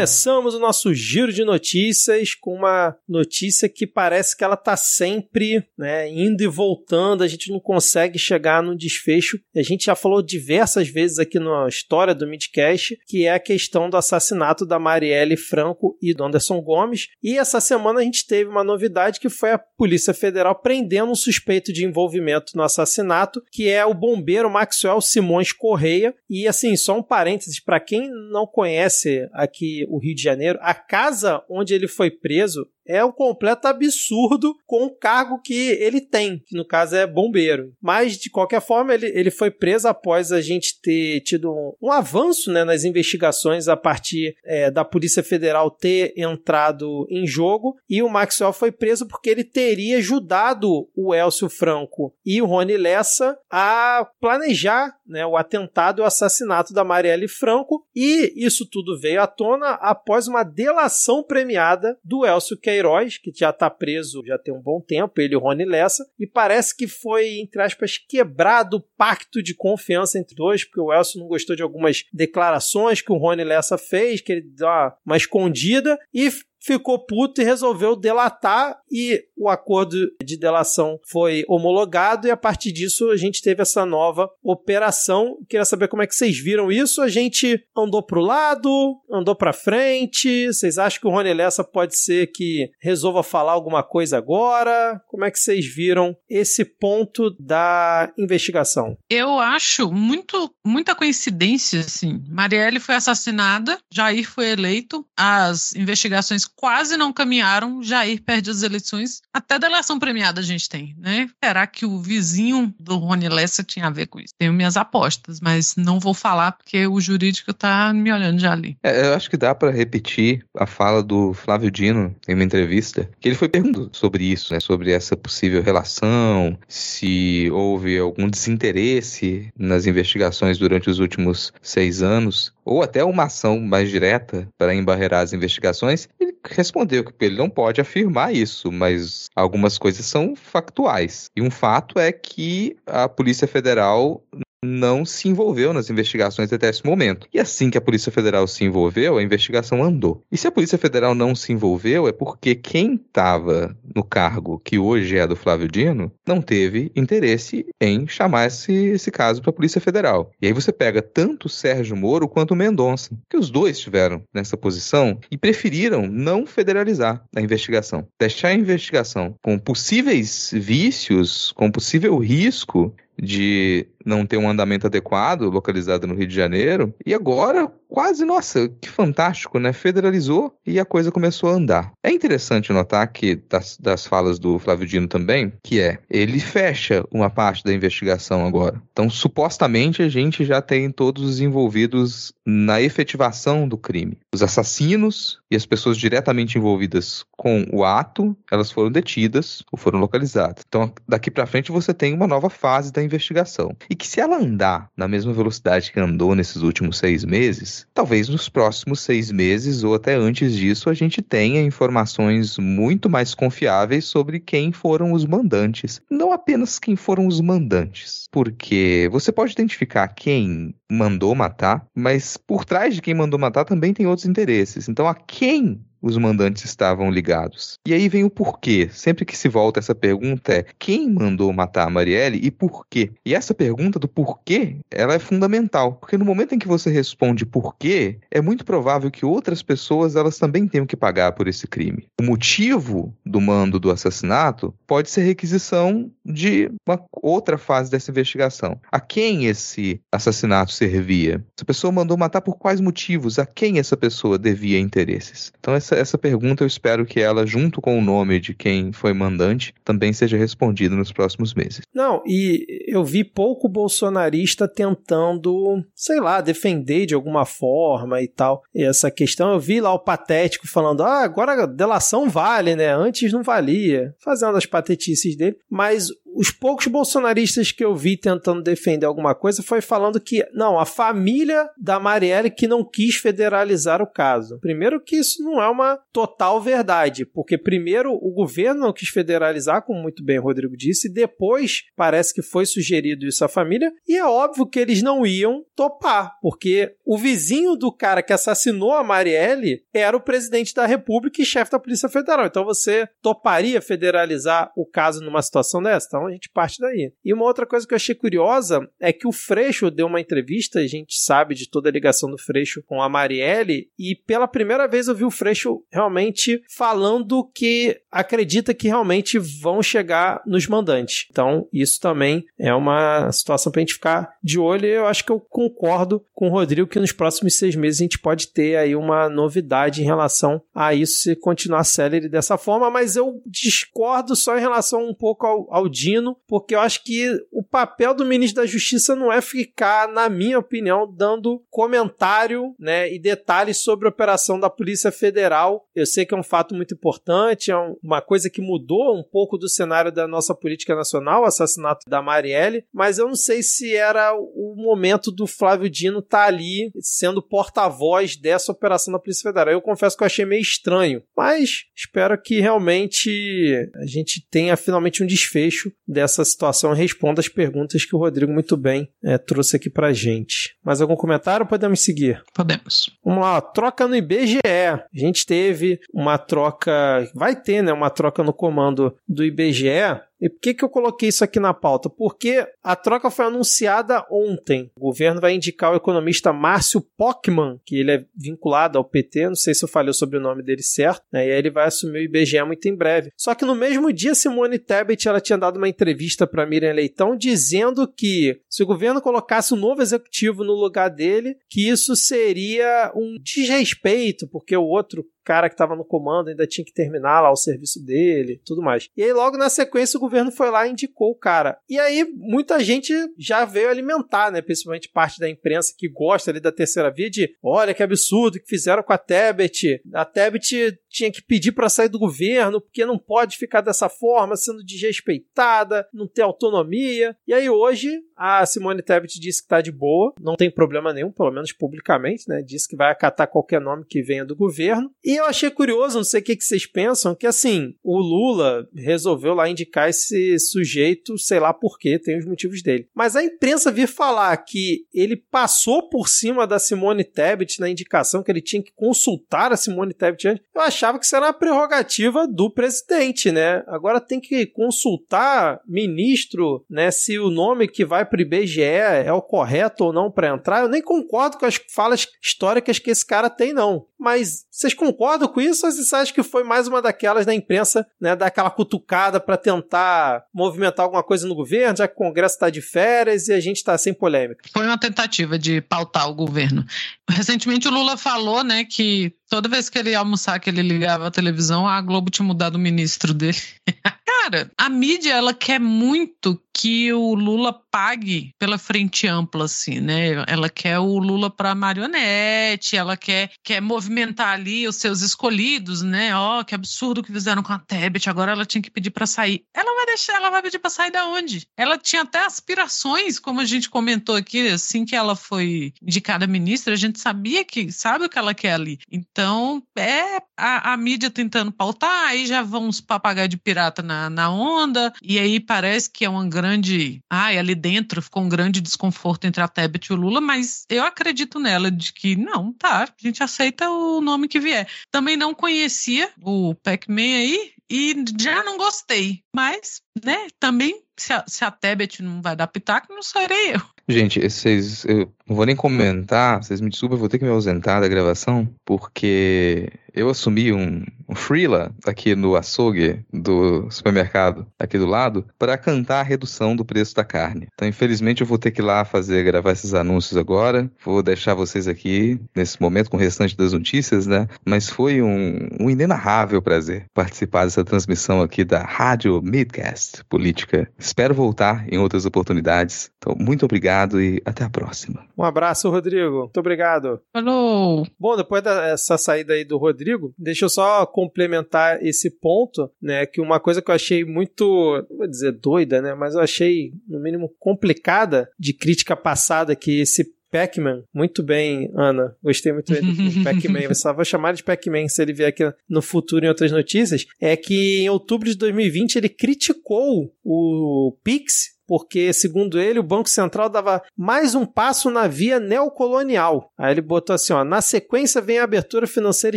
C: Começamos o nosso giro de notícias com uma notícia que parece que ela tá sempre né, indo e voltando, a gente não consegue chegar no desfecho. A gente já falou diversas vezes aqui na história do Midcast, que é a questão do assassinato da Marielle Franco e do Anderson Gomes. E essa semana a gente teve uma novidade que foi a Polícia Federal prendendo um suspeito de envolvimento no assassinato, que é o bombeiro Maxwell Simões Correia. E assim, só um parênteses, para quem não conhece aqui o Rio de Janeiro, a casa onde ele foi preso é um completo absurdo com o cargo que ele tem, que no caso é bombeiro. Mas, de qualquer forma, ele, ele foi preso após a gente ter tido um, um avanço né, nas investigações a partir é, da Polícia Federal ter entrado em jogo. E o Maxwell foi preso porque ele teria ajudado o Elcio Franco e o Rony Lessa a planejar né, o atentado e o assassinato da Marielle Franco. E isso tudo veio à tona após uma delação premiada do Elcio Queiroz Queiroz, que já está preso já tem um bom tempo, ele e o Rony Lessa, e parece que foi, entre aspas, quebrado o pacto de confiança entre dois, porque o Elcio não gostou de algumas declarações que o Rony Lessa fez, que ele uma, uma escondida, e ficou puto e resolveu delatar e o acordo de delação foi homologado e a partir disso a gente teve essa nova operação. Queria saber como é que vocês viram isso. A gente andou pro lado, andou para frente. Vocês acham que o Rony Lessa pode ser que resolva falar alguma coisa agora? Como é que vocês viram esse ponto da investigação?
D: Eu acho muito muita coincidência assim. Marielle foi assassinada, Jair foi eleito, as investigações quase não caminharam, Jair perde as eleições. Até delação premiada a gente tem, né? Será que o vizinho do Rony Lessa tinha a ver com isso? Tenho minhas apostas, mas não vou falar porque o jurídico tá me olhando já ali.
E: É, eu acho que dá para repetir a fala do Flávio Dino em uma entrevista, que ele foi perguntado sobre isso, né? Sobre essa possível relação, se houve algum desinteresse nas investigações durante os últimos seis anos, ou até uma ação mais direta para embarrear as investigações. Ele respondeu que ele não pode afirmar isso, mas algumas coisas são factuais. E um fato é que a Polícia Federal não se envolveu nas investigações até esse momento. E assim que a Polícia Federal se envolveu, a investigação andou. E se a Polícia Federal não se envolveu, é porque quem estava no cargo que hoje é do Flávio Dino não teve interesse em chamar esse, esse caso para a Polícia Federal. E aí você pega tanto o Sérgio Moro quanto o Mendonça, que os dois estiveram nessa posição e preferiram não federalizar a investigação. Deixar a investigação com possíveis vícios, com possível risco de não ter um andamento adequado localizado no Rio de Janeiro. E agora, quase, nossa, que fantástico, né? Federalizou e a coisa começou a andar. É interessante notar que, das, das falas do Flávio Dino também, que é, ele fecha uma parte da investigação agora. Então, supostamente, a gente já tem todos os envolvidos na efetivação do crime. Os assassinos e as pessoas diretamente envolvidas com o ato, elas foram detidas ou foram localizadas. Então, daqui para frente, você tem uma nova fase da investigação. E que se ela andar na mesma velocidade que andou nesses últimos seis meses, talvez nos próximos seis meses ou até antes disso a gente tenha informações muito mais confiáveis sobre quem foram os mandantes. Não apenas quem foram os mandantes, porque você pode identificar quem mandou matar, mas por trás de quem mandou matar também tem outros interesses. Então, a quem os mandantes estavam ligados. E aí vem o porquê. Sempre que se volta essa pergunta é quem mandou matar a Marielle e por quê? E essa pergunta do porquê, ela é fundamental, porque no momento em que você responde porquê, é muito provável que outras pessoas elas também tenham que pagar por esse crime. O motivo do mando do assassinato pode ser requisição de uma outra fase dessa investigação. A quem esse assassinato servia? Essa pessoa mandou matar por quais motivos? A quem essa pessoa devia interesses? Então essa, essa pergunta eu espero que ela, junto com o nome de quem foi mandante, também seja respondida nos próximos meses.
C: Não, e eu vi pouco bolsonarista tentando, sei lá, defender de alguma forma e tal. Essa questão, eu vi lá o patético falando: ah, agora delação vale, né? Antes não valia. Fazendo as patetices dele. Mas os poucos bolsonaristas que eu vi tentando defender alguma coisa foi falando que, não, a família da Marielle que não quis federalizar o caso. Primeiro que isso não é uma total verdade, porque primeiro o governo não quis federalizar, como muito bem o Rodrigo disse, e depois parece que foi sugerido isso à família, e é óbvio que eles não iam topar, porque o vizinho do cara que assassinou a Marielle era o presidente da República e chefe da Polícia Federal. Então você toparia federalizar o caso numa situação dessa? Então a gente parte daí. E uma outra coisa que eu achei curiosa é que o Freixo deu uma entrevista, a gente sabe de toda a ligação do Freixo com a Marielle, e pela primeira vez eu vi o Freixo realmente falando que acredita que realmente vão chegar nos mandantes. Então, isso também é uma situação pra gente ficar de olho e eu acho que eu concordo com o Rodrigo que nos próximos seis meses a gente pode ter aí uma novidade em relação a isso se continuar célere dessa forma, mas eu discordo só em relação um pouco ao, ao Dino, porque eu acho que o papel do ministro da Justiça não é ficar, na minha opinião, dando comentário né, e detalhes sobre a operação da Polícia Federal. Eu sei que é um fato muito importante, é uma coisa que mudou um pouco do cenário da nossa política nacional, o assassinato da Marielle, mas eu não sei se era o momento do Flávio Dino estar tá ali sendo porta-voz dessa operação da Polícia Federal. Eu confesso que eu achei meio estranho, mas espero que realmente a gente tenha finalmente um desfecho dessa situação e responda as perguntas que o Rodrigo muito bem é, trouxe aqui pra gente. Mais algum comentário? Podemos seguir?
D: Podemos.
C: Vamos lá, troca no IBGE. A gente teve uma troca, vai ter, né, uma troca no comando do IBGE e por que, que eu coloquei isso aqui na pauta? Porque a troca foi anunciada ontem. O governo vai indicar o economista Márcio Pockman, que ele é vinculado ao PT, não sei se eu falei sobre o nome dele certo, né? e aí ele vai assumir o IBGE muito em breve. Só que no mesmo dia, Simone Tebet ela tinha dado uma entrevista para Miriam Leitão dizendo que se o governo colocasse um novo executivo no lugar dele, que isso seria um desrespeito, porque o outro cara que estava no comando ainda tinha que terminar lá o serviço dele, tudo mais. E aí logo na sequência o governo foi lá e indicou o cara. E aí muita gente já veio alimentar, né, principalmente parte da imprensa que gosta ali da terceira via de, olha que absurdo que fizeram com a Tebet. A Tebet tinha que pedir para sair do governo porque não pode ficar dessa forma, sendo desrespeitada, não ter autonomia. E aí hoje a Simone Tebet disse que está de boa, não tem problema nenhum, pelo menos publicamente, né? Disse que vai acatar qualquer nome que venha do governo. E eu achei curioso, não sei o que, que vocês pensam, que assim, o Lula resolveu lá indicar esse sujeito, sei lá por quê, tem os motivos dele. Mas a imprensa vir falar que ele passou por cima da Simone Tebet na indicação, que ele tinha que consultar a Simone Tebet antes, eu achava que isso era uma prerrogativa do presidente, né? Agora tem que consultar ministro, né, se o nome que vai para o IBGE é o correto ou não para entrar. Eu nem concordo com as falas históricas que esse cara tem, não. Mas vocês concordam com isso ou vocês acham que foi mais uma daquelas da imprensa, né, dar aquela cutucada para tentar movimentar alguma coisa no governo, já que o Congresso está de férias e a gente está sem polêmica?
D: Foi uma tentativa de pautar o governo. Recentemente o Lula falou, né, que toda vez que ele ia almoçar, que ele ligava a televisão, a Globo tinha mudado o ministro dele. *laughs* Cara, a mídia, ela quer muito que o Lula pague pela frente ampla, assim, né? Ela quer o Lula para marionete, ela quer, quer movimentar ali os seus escolhidos, né? Ó, oh, que absurdo que fizeram com a Tebet, agora ela tinha que pedir para sair. Ela vai deixar, ela vai pedir pra sair da onde? Ela tinha até aspirações, como a gente comentou aqui, assim que ela foi indicada ministra, a gente sabia que sabe o que ela quer ali. Então, é a, a mídia tentando pautar, aí já vão uns papagaios de pirata na, na onda, e aí parece que é uma grande. Ai, ali dentro ficou um grande desconforto entre a Tebet e o Lula, mas eu acredito nela de que não, tá, a gente aceita o nome que vier. Também não conhecia o Pac-Man aí, e já não gostei. Mas, né, também, se a, se a Tebet não vai dar pitaco, não serei eu.
E: Gente, vocês, eu não vou nem comentar, vocês me desculpem, eu vou ter que me ausentar da gravação, porque eu assumi um, um freela aqui no açougue do supermercado aqui do lado para cantar a redução do preço da carne. Então, infelizmente, eu vou ter que ir lá fazer, gravar esses anúncios agora. Vou deixar vocês aqui nesse momento com o restante das notícias, né? Mas foi um, um inenarrável prazer participar dessa transmissão aqui da Rádio Midcast Política. Espero voltar em outras oportunidades. Então, muito obrigado e até a próxima.
C: Um abraço, Rodrigo. Muito obrigado.
D: Falou.
C: Bom, depois dessa saída aí do Rodrigo, deixa eu só complementar esse ponto, né? Que uma coisa que eu achei muito, vou dizer doida, né? Mas eu achei, no mínimo, complicada de crítica passada que esse Pac-Man, muito bem, Ana. Gostei muito do *laughs* Pac-Man. Eu só vou chamar de Pac-Man se ele vier aqui no futuro em outras notícias. É que em outubro de 2020 ele criticou o Pix porque, segundo ele, o Banco Central dava mais um passo na via neocolonial. Aí ele botou assim: ó, na sequência vem a abertura financeira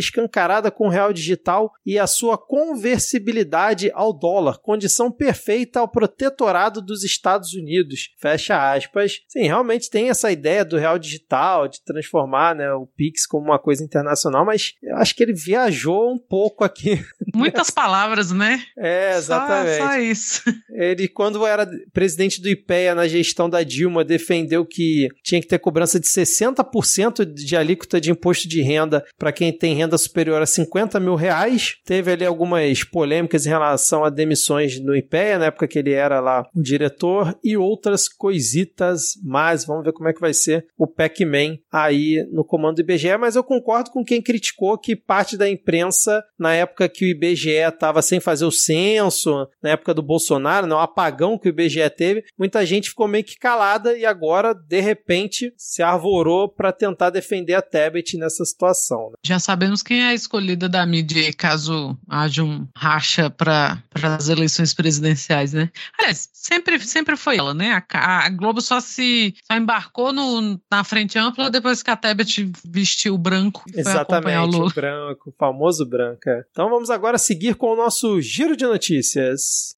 C: escancarada com o real digital e a sua conversibilidade ao dólar, condição perfeita ao protetorado dos Estados Unidos. Fecha aspas. Sim, realmente tem essa ideia do real digital, de transformar né, o Pix como uma coisa internacional, mas eu acho que ele viajou um pouco aqui.
D: Muitas palavras, né?
C: É, exatamente.
D: Só, só isso.
C: Ele, quando era presidente presidente do IPEA na gestão da Dilma defendeu que tinha que ter cobrança de 60% de alíquota de imposto de renda para quem tem renda superior a 50 mil reais. Teve ali algumas polêmicas em relação a demissões no IPEA, na época que ele era lá o diretor, e outras coisitas mais. Vamos ver como é que vai ser o Pac-Man aí no comando do IBGE, mas eu concordo com quem criticou que parte da imprensa, na época que o IBGE estava sem fazer o censo, na época do Bolsonaro, no apagão que o IBGE teve, teve, muita gente ficou meio que calada e agora, de repente, se arvorou para tentar defender a Tebet nessa situação. Né?
D: Já sabemos quem é a escolhida da mídia caso haja um racha para as eleições presidenciais, né? Aliás, sempre, sempre foi ela, né? A, a Globo só se só embarcou no, na frente ampla depois que a Tebet vestiu branco.
C: Exatamente,
D: o,
C: branco, o famoso branco. É. Então vamos agora seguir com o nosso giro de notícias.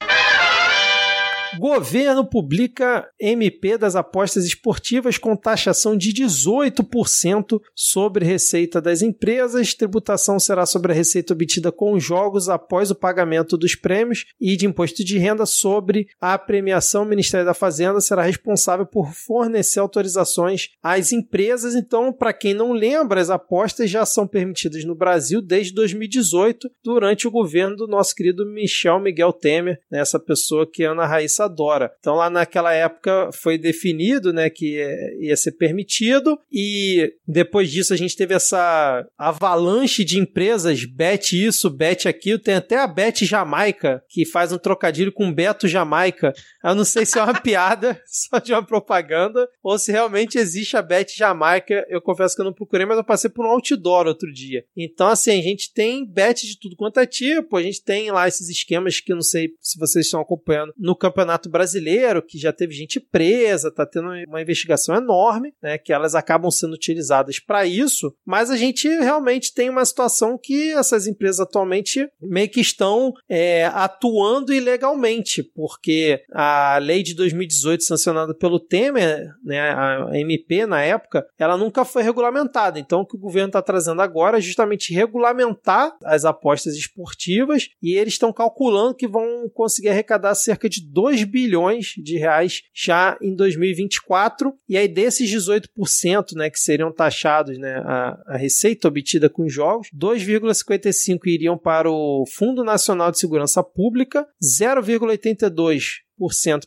C: Governo publica MP das apostas esportivas com taxação de 18% sobre receita das empresas. Tributação será sobre a receita obtida com jogos após o pagamento dos prêmios e de imposto de renda sobre a premiação. O Ministério da Fazenda será responsável por fornecer autorizações às empresas. Então, para quem não lembra, as apostas já são permitidas no Brasil desde 2018, durante o governo do nosso querido Michel Miguel Temer, né, essa pessoa que Ana Raíssa adora. Então lá naquela época foi definido, né, que ia ser permitido e depois disso a gente teve essa avalanche de empresas, bet isso, bet aquilo, tem até a Bet Jamaica que faz um trocadilho com Beto Jamaica. Eu não sei se é uma *laughs* piada, só de uma propaganda, ou se realmente existe a Bet Jamaica. Eu confesso que eu não procurei, mas eu passei por um outdoor outro dia. Então, assim, a gente tem bet de tudo quanto é tipo, a gente tem lá esses esquemas que não sei se vocês estão acompanhando no Campeonato Campeonato Brasileiro, que já teve gente presa, tá tendo uma investigação enorme, né, que elas acabam sendo utilizadas para isso, mas a gente realmente tem uma situação que essas empresas atualmente meio que estão é, atuando ilegalmente, porque a lei de 2018 sancionada pelo Temer, né, a MP na época, ela nunca foi regulamentada. Então o que o governo está trazendo agora é justamente regulamentar as apostas esportivas e eles estão calculando que vão conseguir arrecadar cerca de 2 bilhões de reais já em 2024. E aí, desses 18% né, que seriam taxados né, a, a receita obtida com os jogos, 2,55 iriam para o Fundo Nacional de Segurança Pública, 0,82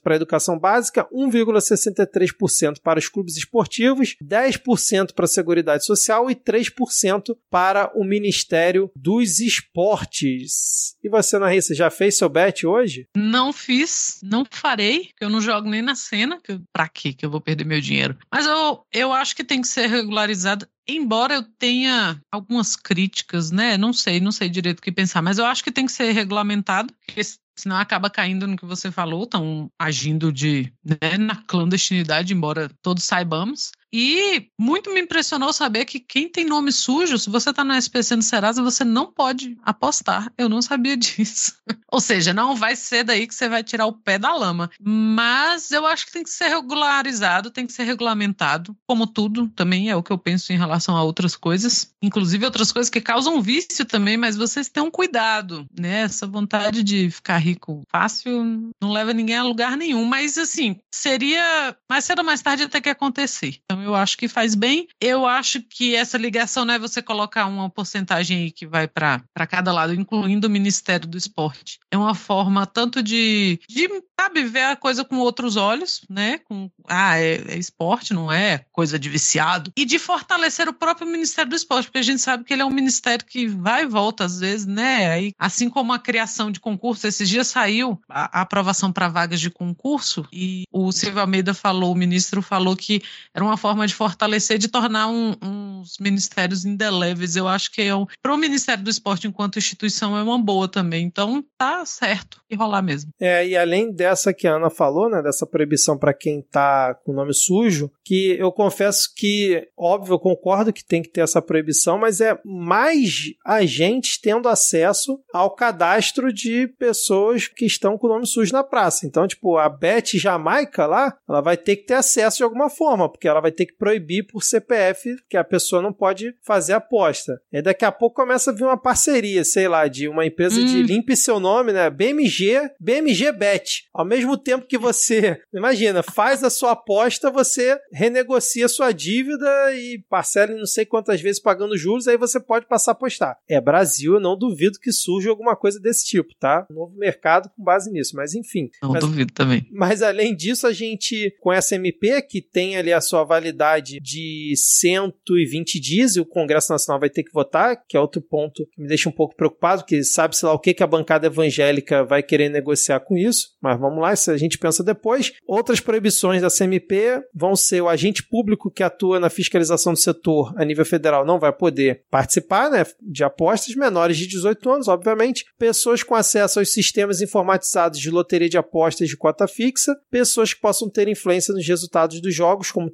C: para a educação básica, 1,63% para os clubes esportivos, 10% para a Seguridade Social e 3% para o Ministério dos Esportes. E você, Narissa, já fez seu bet hoje?
D: Não fiz, não farei, eu não jogo nem na cena, que quê que eu vou perder meu dinheiro? Mas eu, eu acho que tem que ser regularizado embora eu tenha algumas críticas, né? Não sei, não sei direito o que pensar, mas eu acho que tem que ser regulamentado, porque senão acaba caindo no que você falou, estão agindo de né, na clandestinidade, embora todos saibamos. E muito me impressionou saber que quem tem nome sujo, se você está no SPC no Serasa, você não pode apostar. Eu não sabia *laughs* disso. Ou seja, não vai ser daí que você vai tirar o pé da lama. Mas eu acho que tem que ser regularizado, tem que ser regulamentado, como tudo também é o que eu penso em relação a outras coisas, inclusive outras coisas que causam vício também, mas vocês tenham cuidado, né? Essa vontade de ficar rico fácil não leva ninguém a lugar nenhum, mas assim, seria mais cedo ou mais tarde até que acontecer. Então eu acho que faz bem. Eu acho que essa ligação não é você colocar uma porcentagem aí que vai para cada lado, incluindo o Ministério do Esporte. É uma forma tanto de, de sabe, ver a coisa com outros olhos, né? Com, ah, é, é esporte, não é coisa de viciado. E de fortalecer o próprio Ministério do Esporte, porque a gente sabe que ele é um ministério que vai e volta às vezes, né? Aí, assim como a criação de concurso, esses dias saiu a, a aprovação para vagas de concurso e o Silvio Almeida falou, o ministro falou que era uma forma de fortalecer, de tornar um, uns ministérios indeléveis. Eu acho que é um, para o Ministério do Esporte enquanto instituição é uma boa também. Então tá certo e rolar mesmo.
C: É, e além dessa que a Ana falou, né, dessa proibição para quem tá com nome sujo, que eu confesso que, óbvio, eu concordo que tem que ter essa proibição, mas é mais agentes tendo acesso ao cadastro de pessoas que estão com nome sujo na praça. Então, tipo, a Beth Jamaica lá, ela vai ter que ter acesso de alguma forma, porque ela vai ter que proibir por CPF que a pessoa não pode fazer aposta. E daqui a pouco começa a vir uma parceria, sei lá, de uma empresa hum. de limpe seu nome, né? BMG, BMG Bet. Ao mesmo tempo que você, *laughs* imagina, faz a sua aposta, você renegocia sua dívida e parcela em não sei quantas vezes pagando juros, aí você pode passar a apostar. É Brasil, eu não duvido que surja alguma coisa desse tipo, tá? Novo mercado com base nisso, mas enfim.
D: Não
C: mas,
D: duvido também.
C: Mas além disso, a gente, com essa MP, que tem ali a sua validade de 120 dias, e o Congresso Nacional vai ter que votar, que é outro ponto que me deixa um pouco preocupado, que sabe-se lá o que, que a bancada evangélica vai querer negociar com isso, mas vamos lá, isso a gente pensa depois. Outras proibições da CMP vão ser o agente público que atua na fiscalização do setor a nível federal não vai poder participar né, de apostas, menores de 18 anos, obviamente, pessoas com acesso aos sistemas informatizados de loteria de apostas de cota fixa, pessoas que possam ter influência nos resultados dos jogos, como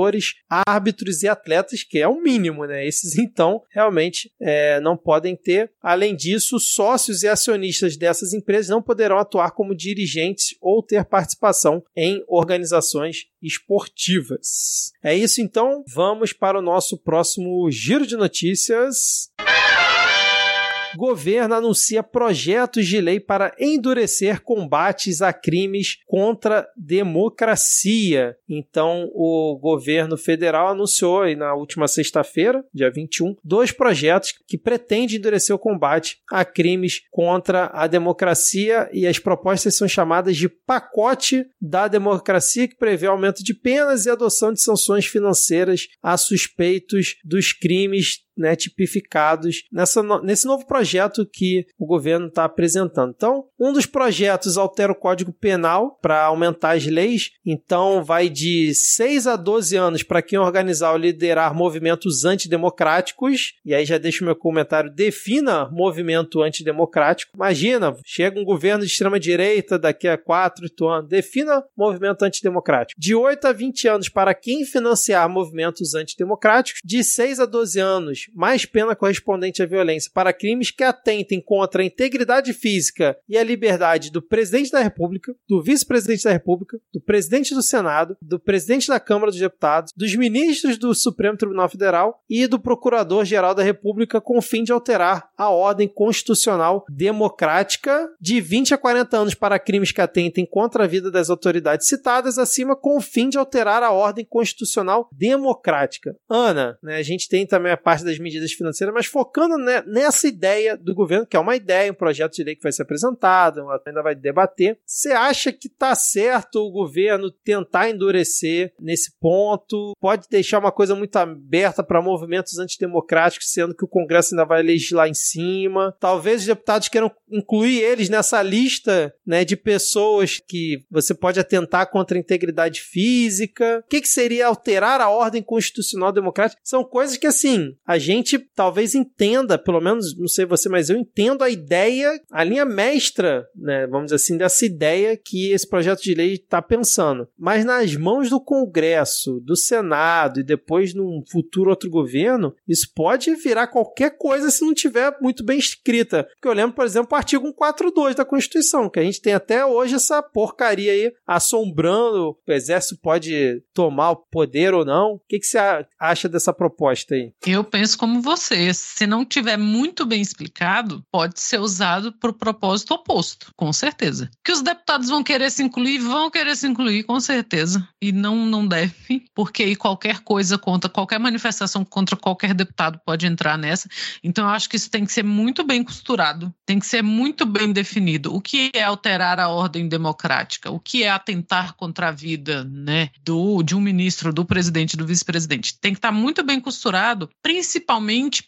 C: treinadores, árbitros e atletas, que é o mínimo, né? Esses então realmente é, não podem ter. Além disso, sócios e acionistas dessas empresas não poderão atuar como dirigentes ou ter participação em organizações esportivas. É isso então, vamos para o nosso próximo giro de notícias. Governo anuncia projetos de lei para endurecer combates a crimes contra democracia. Então, o governo federal anunciou na última sexta-feira, dia 21, dois projetos que pretendem endurecer o combate a crimes contra a democracia e as propostas são chamadas de pacote da democracia que prevê aumento de penas e adoção de sanções financeiras a suspeitos dos crimes né, tipificados nessa, nesse novo projeto que o governo está apresentando. Então, um dos projetos altera o Código Penal para aumentar as leis, então vai de 6 a 12 anos para quem organizar ou liderar movimentos antidemocráticos, e aí já deixo meu comentário, defina movimento antidemocrático. Imagina, chega um governo de extrema-direita daqui a 4, 8 anos, defina movimento antidemocrático. De 8 a 20 anos para quem financiar movimentos antidemocráticos, de 6 a 12 anos mais pena correspondente à violência para crimes que atentem contra a integridade física e a liberdade do presidente da República, do vice-presidente da República, do presidente do Senado, do presidente da Câmara dos Deputados, dos ministros do Supremo Tribunal Federal e do Procurador-Geral da República com o fim de alterar a ordem constitucional democrática de 20 a 40 anos para crimes que atentem contra a vida das autoridades citadas acima com o fim de alterar a ordem constitucional democrática. Ana, né, a gente tem também a parte da das medidas financeiras, mas focando ne- nessa ideia do governo, que é uma ideia, um projeto de lei que vai ser apresentado, ainda vai debater. Você acha que tá certo o governo tentar endurecer nesse ponto? Pode deixar uma coisa muito aberta para movimentos antidemocráticos, sendo que o Congresso ainda vai legislar em cima. Talvez os deputados queiram incluir eles nessa lista né, de pessoas que você pode atentar contra a integridade física. O que, que seria alterar a ordem constitucional democrática? São coisas que, assim, a gente talvez entenda, pelo menos, não sei você, mas eu entendo a ideia, a linha mestra, né, vamos dizer assim, dessa ideia que esse projeto de lei está pensando. Mas nas mãos do Congresso, do Senado e depois num futuro outro governo, isso pode virar qualquer coisa se não tiver muito bem escrita. Porque eu lembro, por exemplo, o artigo 142 da Constituição, que a gente tem até hoje essa porcaria aí assombrando. O exército pode tomar o poder ou não. O que, que você acha dessa proposta aí?
D: Eu penso como você. Se não tiver muito bem explicado, pode ser usado para o propósito oposto, com certeza. Que os deputados vão querer se incluir, vão querer se incluir, com certeza. E não, não deve, porque aí qualquer coisa contra, qualquer manifestação contra qualquer deputado pode entrar nessa. Então eu acho que isso tem que ser muito bem costurado, tem que ser muito bem definido. O que é alterar a ordem democrática? O que é atentar contra a vida né, do, de um ministro, do presidente, do vice-presidente? Tem que estar muito bem costurado, principalmente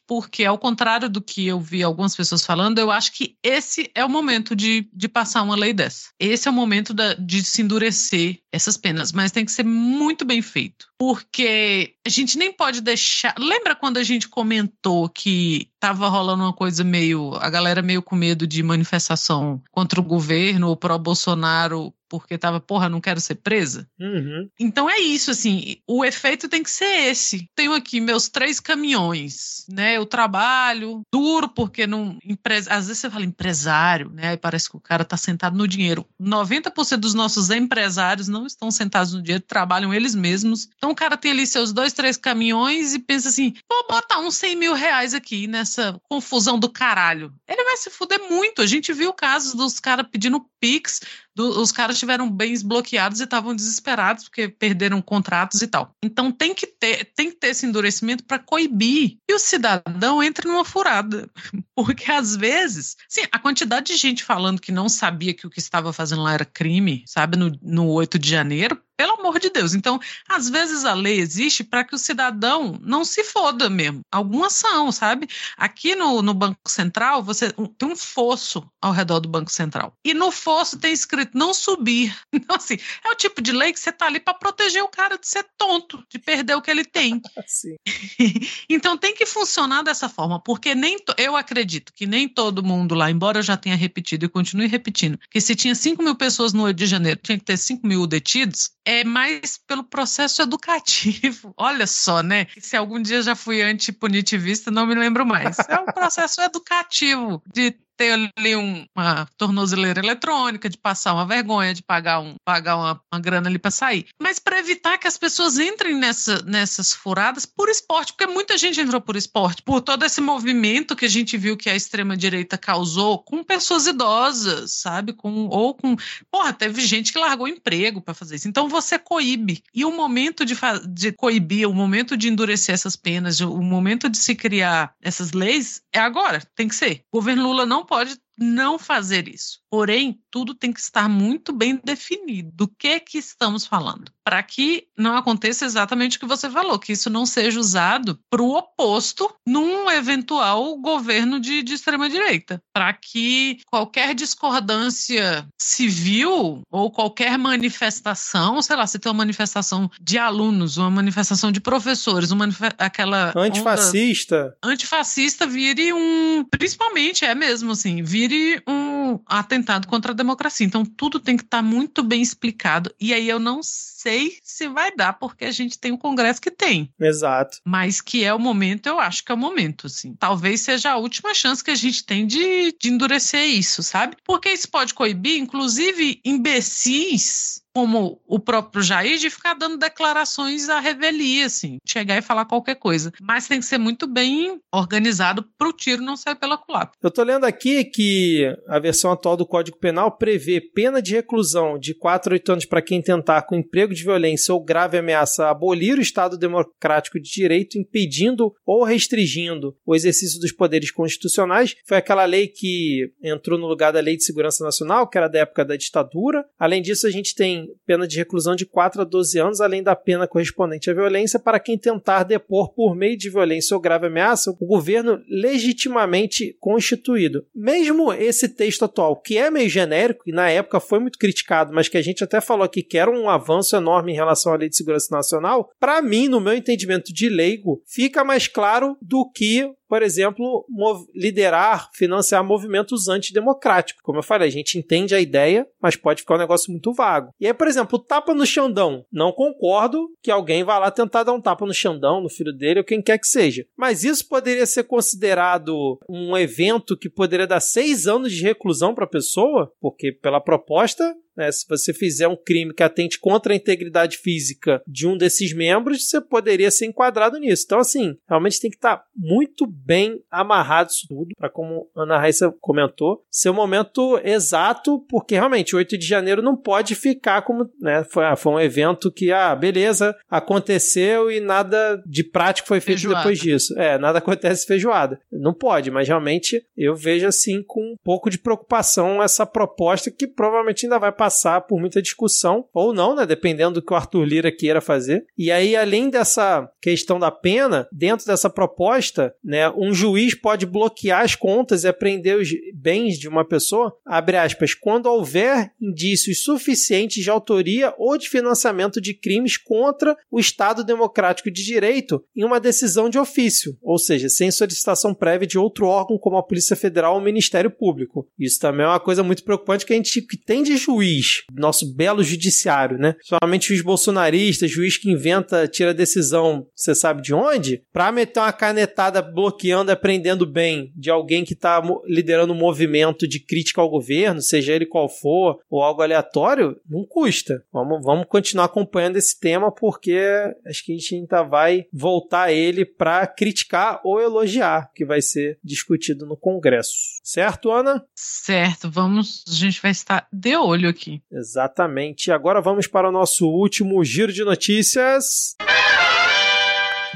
D: porque, ao contrário do que eu vi algumas pessoas falando, eu acho que esse é o momento de, de passar uma lei dessa. Esse é o momento da- de se endurecer essas penas, mas tem que ser muito bem feito. Porque a gente nem pode deixar. Lembra quando a gente comentou que tava rolando uma coisa meio. a galera meio com medo de manifestação contra o governo ou pró-Bolsonaro porque tava, porra, não quero ser presa?
C: Uhum.
D: Então é isso, assim, o efeito tem que ser esse. Tenho aqui meus três caminhões, né? Eu trabalho duro porque não. Empre... Às vezes você fala empresário, né? Aí parece que o cara tá sentado no dinheiro. 90% dos nossos empresários não estão sentados no dinheiro, trabalham eles mesmos. Então o cara tem ali seus dois, três caminhões e pensa assim: vou botar uns 100 mil reais aqui nessa confusão do caralho. Ele vai se fuder muito. A gente viu casos dos caras pedindo Pix, do- os caras tiveram bens bloqueados e estavam desesperados porque perderam contratos e tal. Então tem que ter, tem que ter esse endurecimento para coibir que o cidadão entre numa furada. *laughs* Porque às vezes, sim, a quantidade de gente falando que não sabia que o que estava fazendo lá era crime, sabe, no, no 8 de janeiro, pelo amor de Deus. Então, às vezes a lei existe para que o cidadão não se foda mesmo. Alguma ação, sabe? Aqui no, no Banco Central, você tem um fosso ao redor do Banco Central. E no fosso tem escrito não subir. *laughs* Então, assim, é o tipo de lei que você tá ali para proteger o cara de ser tonto, de perder o que ele tem. *laughs* *laughs* Então tem que funcionar dessa forma, porque nem eu acredito que nem todo mundo lá, embora eu já tenha repetido e continue repetindo, que se tinha 5 mil pessoas no 8 de janeiro, tinha que ter 5 mil detidos, é mais pelo processo educativo. Olha só, né? Se algum dia já fui antipunitivista, não me lembro mais. É um processo educativo de ter ali um- uma tornozeleira eletrônica, de passar uma vergonha, de pagar, um, pagar uma, uma grana ali para sair. Mas para evitar que as pessoas entrem nessa, nessas furadas por esporte, porque muita gente entrou por esporte, por todo esse movimento que a gente viu que a extrema-direita causou com pessoas idosas, sabe? Com, ou com. Porra, teve gente que largou emprego para fazer isso. Então você coíbe. E o momento de, de coibir, o momento de endurecer essas penas, o momento de se criar essas leis é agora, tem que ser. O governo Lula não pode não fazer isso. Porém, tudo tem que estar muito bem definido do que que estamos falando, para que não aconteça exatamente o que você falou, que isso não seja usado para o oposto num eventual governo de, de extrema direita, para que qualquer discordância civil ou qualquer manifestação, sei lá, se tem uma manifestação de alunos, uma manifestação de professores, uma aquela onda-
C: Antifascista.
D: antifascista vire um. Principalmente, é mesmo assim, vire um atentado contra a democracia. Então, tudo tem que estar muito bem explicado. E aí eu não sei se vai dar, porque a gente tem o Congresso que tem.
C: Exato.
D: Mas que é o momento, eu acho que é o momento, assim. Talvez seja a última chance que a gente tem de, de endurecer isso, sabe? Porque isso pode coibir, inclusive, imbecis como o próprio Jair, de ficar dando declarações à revelia, assim, chegar e falar qualquer coisa. Mas tem que ser muito bem organizado para o tiro não sair pela culatra.
C: Eu tô lendo aqui que a versão atual do Código Penal prevê pena de reclusão de 4 a 8 anos para quem tentar, com emprego de violência ou grave ameaça, abolir o Estado democrático de direito, impedindo ou restringindo o exercício dos poderes constitucionais. Foi aquela lei que entrou no lugar da Lei de Segurança Nacional, que era da época da ditadura. Além disso, a gente tem pena de reclusão de 4 a 12 anos, além da pena correspondente à violência, para quem tentar depor por meio de violência ou grave ameaça o governo legitimamente constituído. Mesmo esse texto atual, que é meio genérico e na época foi muito criticado, mas que a gente até falou aqui que era um avanço enorme em relação à Lei de Segurança Nacional, para mim, no meu entendimento de leigo, fica mais claro do que por exemplo, liderar, financiar movimentos antidemocráticos. Como eu falei, a gente entende a ideia, mas pode ficar um negócio muito vago. E aí, por exemplo, tapa no Xandão. Não concordo que alguém vá lá tentar dar um tapa no Xandão, no filho dele ou quem quer que seja. Mas isso poderia ser considerado um evento que poderia dar seis anos de reclusão para a pessoa, porque pela proposta né? Se você fizer um crime que atente contra a integridade física de um desses membros, você poderia ser enquadrado nisso. Então, assim, realmente tem que estar muito bem amarrado isso tudo, para como a Ana Raíssa comentou, ser o momento exato, porque realmente 8 de janeiro não pode ficar como, né, foi, ah, foi um evento que, ah, beleza, aconteceu e nada de prático foi feito feijoada. depois disso. É, nada acontece feijoada. Não pode, mas realmente eu vejo assim com um pouco de preocupação essa proposta que provavelmente ainda vai passar por muita discussão, ou não, né? Dependendo do que o Arthur Lira queira fazer. E aí, além dessa questão da pena, dentro dessa proposta, né, um juiz pode bloquear as contas e apreender os bens de uma pessoa, abre aspas, quando houver indícios suficientes de autoria ou de financiamento de crimes contra o Estado Democrático de Direito em uma decisão de ofício, ou seja, sem solicitação prévia de outro órgão como a Polícia Federal ou o Ministério Público. Isso também é uma coisa muito preocupante que a gente tem de juiz nosso belo judiciário, né? Somente juiz bolsonarista, juiz que inventa, tira decisão, você sabe de onde, para meter uma canetada bloqueando e aprendendo bem de alguém que está liderando um movimento de crítica ao governo, seja ele qual for, ou algo aleatório, não custa. Vamos, vamos continuar acompanhando esse tema porque acho que a gente ainda vai voltar a ele para criticar ou elogiar, que vai ser discutido no Congresso. Certo, Ana?
D: Certo, vamos, a gente vai estar de olho aqui aqui.
C: Exatamente. Agora vamos para o nosso último giro de notícias.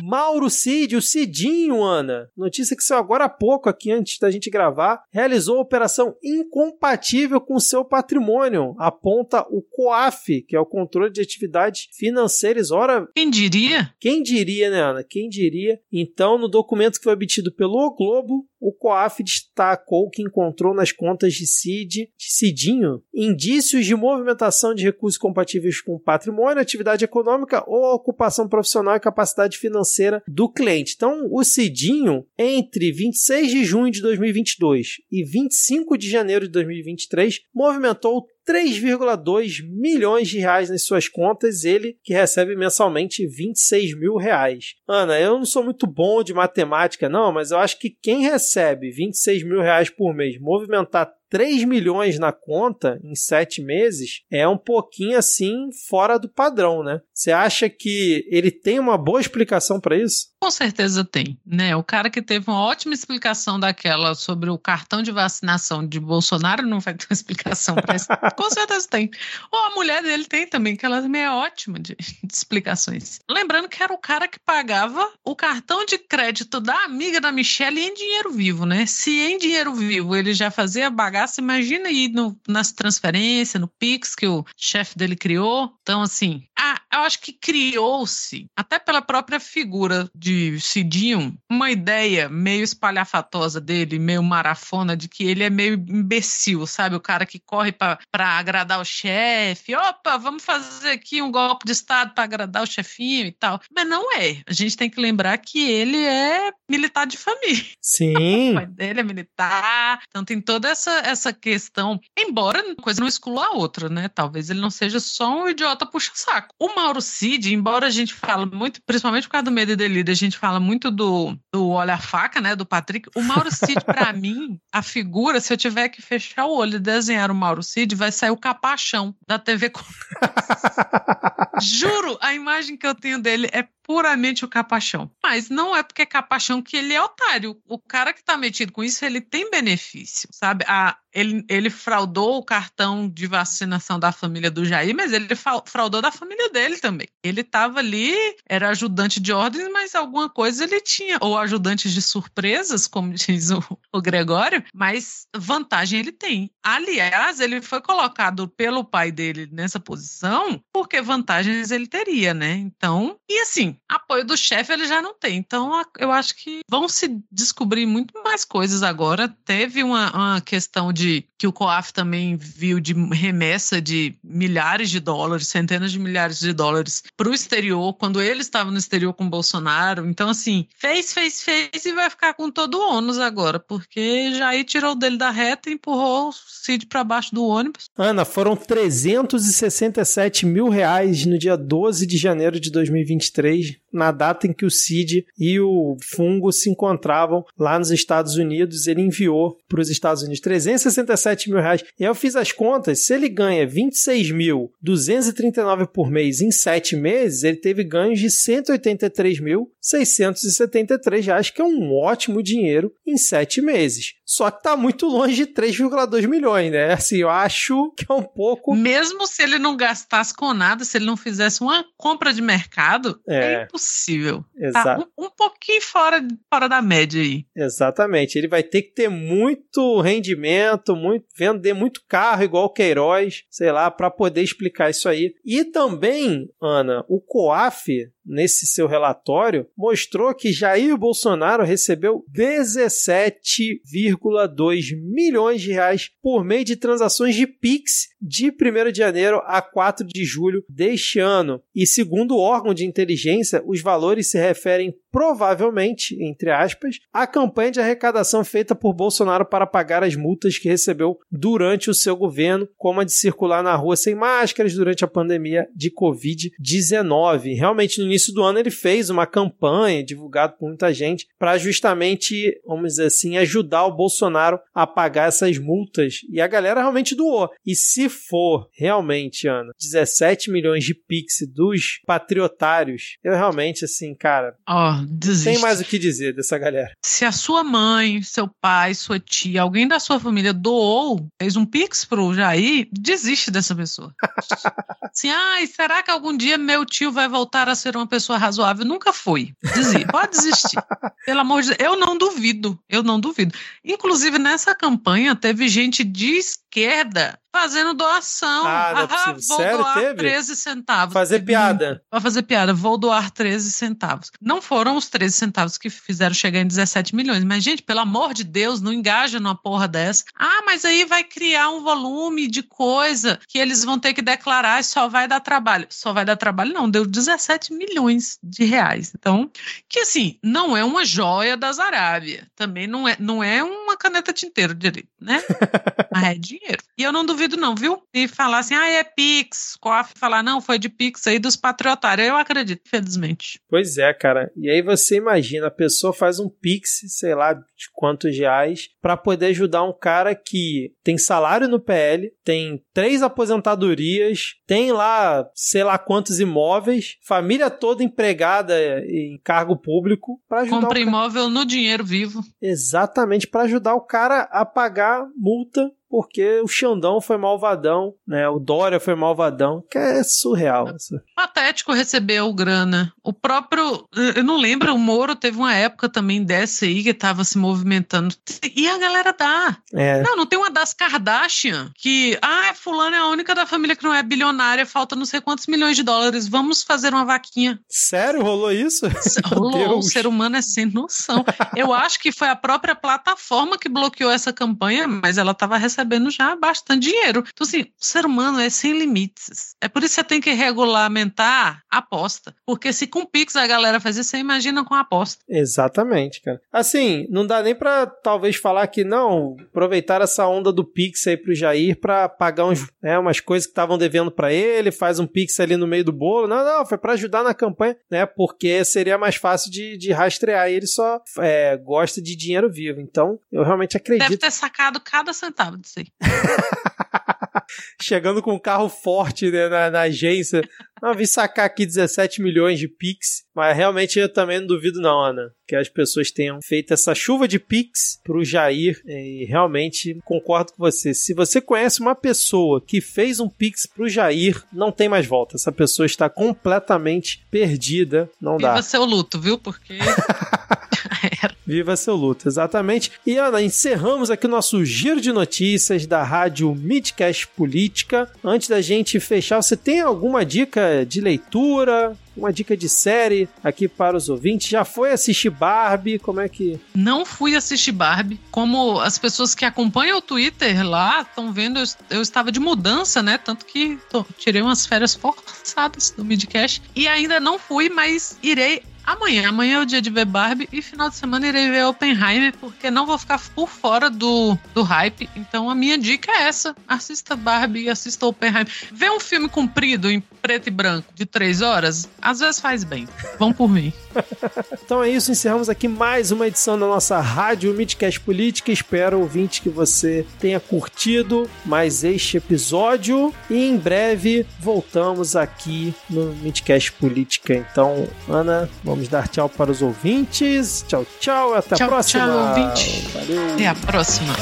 C: Mauro Cid, o Cidinho, Ana. Notícia que saiu agora há pouco aqui, antes da gente gravar. Realizou operação incompatível com seu patrimônio. Aponta o COAF, que é o controle de atividades financeiras. Ora.
D: Quem diria?
C: Quem diria, né, Ana? Quem diria? Então, no documento que foi obtido pelo Globo, o COAF destacou que encontrou nas contas de CID, de Cidinho, indícios de movimentação de recursos compatíveis com patrimônio, atividade econômica ou ocupação profissional e capacidade financeira do cliente. Então, o Cidinho, entre 26 de junho de 2022 e 25 de janeiro de 2023, movimentou 3,2 milhões de reais nas suas contas, ele que recebe mensalmente 26 mil reais. Ana, eu não sou muito bom de matemática, não, mas eu acho que quem recebe 26 mil reais por mês, movimentar 3 milhões na conta em 7 meses é um pouquinho assim fora do padrão, né? Você acha que ele tem uma boa explicação para isso?
D: Com certeza tem, né? O cara que teve uma ótima explicação daquela sobre o cartão de vacinação de Bolsonaro não vai ter uma explicação para isso. *laughs* Com certeza tem. Ou a mulher dele tem também, que ela também é ótima de, *laughs* de explicações. Lembrando que era o cara que pagava o cartão de crédito da amiga da Michelle em dinheiro vivo, né? Se em dinheiro vivo ele já fazia bagaço, imagina aí no, nas transferências, no Pix que o chefe dele criou. Então, assim, a, eu acho que criou-se, até pela própria figura de Cidinho, uma ideia meio espalhafatosa dele, meio marafona, de que ele é meio imbecil, sabe? O cara que corre para agradar o chefe. Opa, vamos fazer aqui um golpe de Estado para agradar o chefinho e tal. Mas não é. A gente tem que lembrar que ele é militar de família.
C: Sim. *laughs*
D: o pai dele é militar. Então tem toda essa, essa questão. Embora uma coisa não exclua a outra, né? Talvez ele não seja só um idiota puxa-saco. Uma Mauro Cid, embora a gente fale muito, principalmente por causa do medo e delírio, a gente fala muito do, do Olha a Faca, né, do Patrick. O Mauro Cid, para *laughs* mim, a figura, se eu tiver que fechar o olho e desenhar o Mauro Cid, vai, sair o capachão da TV. *laughs* Juro, a imagem que eu tenho dele é puramente o capachão. Mas não é porque é capachão que ele é otário. O cara que tá metido com isso, ele tem benefício, sabe? A, ele, ele fraudou o cartão de vacinação da família do Jair, mas ele fraudou da família dele também. Ele tava ali, era ajudante de ordens, mas alguma coisa ele tinha. Ou ajudante de surpresas, como *laughs* diz o, o Gregório, mas vantagem ele tem. Aliás, ele foi colocado pelo pai dele nessa posição porque vantagens ele teria, né? Então, e assim, apoio do chefe ele já não tem. Então, eu acho que vão se descobrir muito mais coisas agora. Teve uma, uma questão de que o COAF também viu de remessa de milhares de dólares, centenas de milhares de dólares para o exterior, quando ele estava no exterior com o Bolsonaro. Então, assim, fez, fez, fez e vai ficar com todo o ônus agora, porque Jair tirou dele da reta e empurrou o Cid para baixo do ônibus.
C: Ana, foram 367 mil reais no dia 12 de janeiro de 2023 hoje na data em que o Cid e o Fungo se encontravam lá nos Estados Unidos. Ele enviou para os Estados Unidos 367 mil reais. E aí eu fiz as contas: se ele ganha 26.239 por mês em sete meses, ele teve ganhos de 183.673 reais, que é um ótimo dinheiro em sete meses. Só que tá muito longe de 3,2 milhões, né? Assim, eu acho que é um pouco.
D: Mesmo se ele não gastasse com nada, se ele não fizesse uma compra de mercado, é, é impossível. Exato. Tá um, um, pouquinho fora, fora da média aí.
C: Exatamente. Ele vai ter que ter muito rendimento, muito, vender muito carro, igual o Queiroz, sei lá, para poder explicar isso aí. E também, Ana, o COAF nesse seu relatório, mostrou que Jair Bolsonaro recebeu 17,2 milhões de reais por meio de transações de Pix de 1 de janeiro a 4 de julho deste ano. E segundo o órgão de inteligência, os valores se referem provavelmente, entre aspas, à campanha de arrecadação feita por Bolsonaro para pagar as multas que recebeu durante o seu governo, como a de circular na rua sem máscaras durante a pandemia de Covid-19. Realmente, no início do ano, ele fez uma campanha divulgada por muita gente para justamente, vamos dizer assim, ajudar o Bolsonaro a pagar essas multas. E a galera realmente doou. E se for realmente, Ana, 17 milhões de Pix dos patriotários, eu realmente, assim, cara.
D: Oh, desiste.
C: Tem mais o que dizer dessa galera.
D: Se a sua mãe, seu pai, sua tia, alguém da sua família doou, fez um pix pro Jair, desiste dessa pessoa. *laughs* assim, ai, será que algum dia meu tio vai voltar a ser uma pessoa razoável? Nunca foi. *laughs* Pode desistir. Pelo amor de Deus. Eu não duvido. Eu não duvido. Inclusive, nessa campanha, teve gente de esquerda fazendo doação.
C: Ah, não é ah,
D: vou
C: Sério,
D: doar
C: teve?
D: 13 centavos.
C: Fazer piada.
D: Pra fazer piada, vou doar 13 centavos. Não foram os 13 centavos que fizeram chegar em 17 milhões. Mas, gente, pelo amor de Deus, não engaja numa porra dessa. Ah, mas aí vai criar um volume de coisa que eles vão ter que declarar e só vai dar trabalho. Só vai dar trabalho, não. Deu 17 milhões de reais. Então, que assim, não é uma joia das Arábia. Também não é, não é uma caneta tinteiro direito, né? *laughs* mas é dinheiro. E eu não duvido não, viu? E falar assim, ah, é Pix. COAF falar, não, foi de Pix aí dos patriotários. Eu acredito, infelizmente.
C: Pois é, cara. E aí você imagina, a pessoa faz um Pix, sei lá, de quantos reais, para poder ajudar um cara que tem salário no PL, tem três aposentadorias, tem lá, sei lá quantos imóveis, família toda empregada em cargo público, para ajudar
D: Compra imóvel no dinheiro vivo.
C: Exatamente, para ajudar o cara a pagar multa porque o Xandão foi malvadão, né? O Dória foi malvadão, que é surreal. Isso.
D: Patético recebeu grana. O próprio, eu não lembro, o Moro teve uma época também dessa aí que tava se movimentando. E a galera dá.
C: É.
D: Não, não tem uma das Kardashian que, ah, fulano é a única da família que não é bilionária, falta não sei quantos milhões de dólares, vamos fazer uma vaquinha.
C: Sério? Rolou isso? *laughs*
D: Rolou, o ser humano é sem noção. Eu acho que foi a própria plataforma que bloqueou essa campanha, mas ela tava recebendo recebendo já bastante dinheiro. Então, assim, o ser humano é sem limites. É por isso que você tem que regulamentar a aposta. Porque se com Pix a galera faz isso, você imagina com a aposta.
C: Exatamente, cara. Assim, não dá nem pra talvez falar que não, aproveitar essa onda do Pix aí pro Jair pra pagar uns, né, umas coisas que estavam devendo para ele, faz um Pix ali no meio do bolo. Não, não, foi para ajudar na campanha, né? Porque seria mais fácil de, de rastrear. Ele só é, gosta de dinheiro vivo. Então, eu realmente acredito.
D: Deve ter sacado cada centavo disso aí. *laughs*
C: chegando com um carro forte né, na, na agência. Não, vim sacar aqui 17 milhões de Pix, mas realmente eu também não duvido não, Ana, que as pessoas tenham feito essa chuva de Pix pro Jair e realmente concordo com você. Se você conhece uma pessoa que fez um Pix pro Jair, não tem mais volta. Essa pessoa está completamente perdida, não dá.
D: Viva seu luto, viu? Porque *laughs* *laughs*
C: Viva seu luto, exatamente. E Ana, encerramos aqui o nosso giro de notícias da rádio Midcast Política. Antes da gente fechar, você tem alguma dica de leitura? Uma dica de série aqui para os ouvintes? Já foi assistir Barbie? Como é que.
D: não fui assistir Barbie. Como as pessoas que acompanham o Twitter lá estão vendo, eu, eu estava de mudança, né? Tanto que tô- tirei umas férias forçadas do Midcast. E ainda não fui, mas irei amanhã. Amanhã é o dia de ver Barbie e final de semana irei ver Oppenheimer, porque não vou ficar por fora do, do hype. Então a minha dica é essa: assista Barbie e assista Oppenheimer. Ver um filme comprido em preto e branco de três horas, às vezes faz bem. Vão por mim. *laughs*
C: Então é isso, encerramos aqui mais uma edição da nossa rádio Midcast Política. Espero, ouvinte, que você tenha curtido mais este episódio. E em breve voltamos aqui no Midcast Política. Então, Ana, vamos dar tchau para os ouvintes. Tchau, tchau. Até a
D: Tchau,
C: próxima.
D: tchau, ouvinte.
C: Valeu.
D: Até a próxima.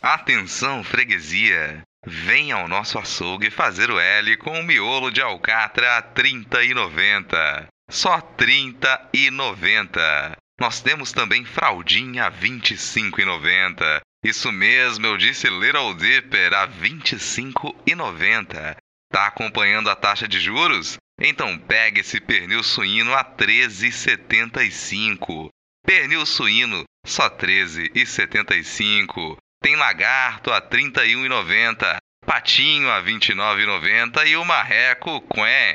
E: Atenção, freguesia! Venha ao nosso açougue fazer o L com o miolo de alcatra a 30,90. Só 30,90. Nós temos também fraldinha a 25,90. Isso mesmo, eu disse Little Dipper a 25,90. Tá acompanhando a taxa de juros? Então pegue esse pernil suíno a 13,75. Pernil suíno só 13,75. Tem lagarto a 31,90, patinho a 29,90 e o marreco quen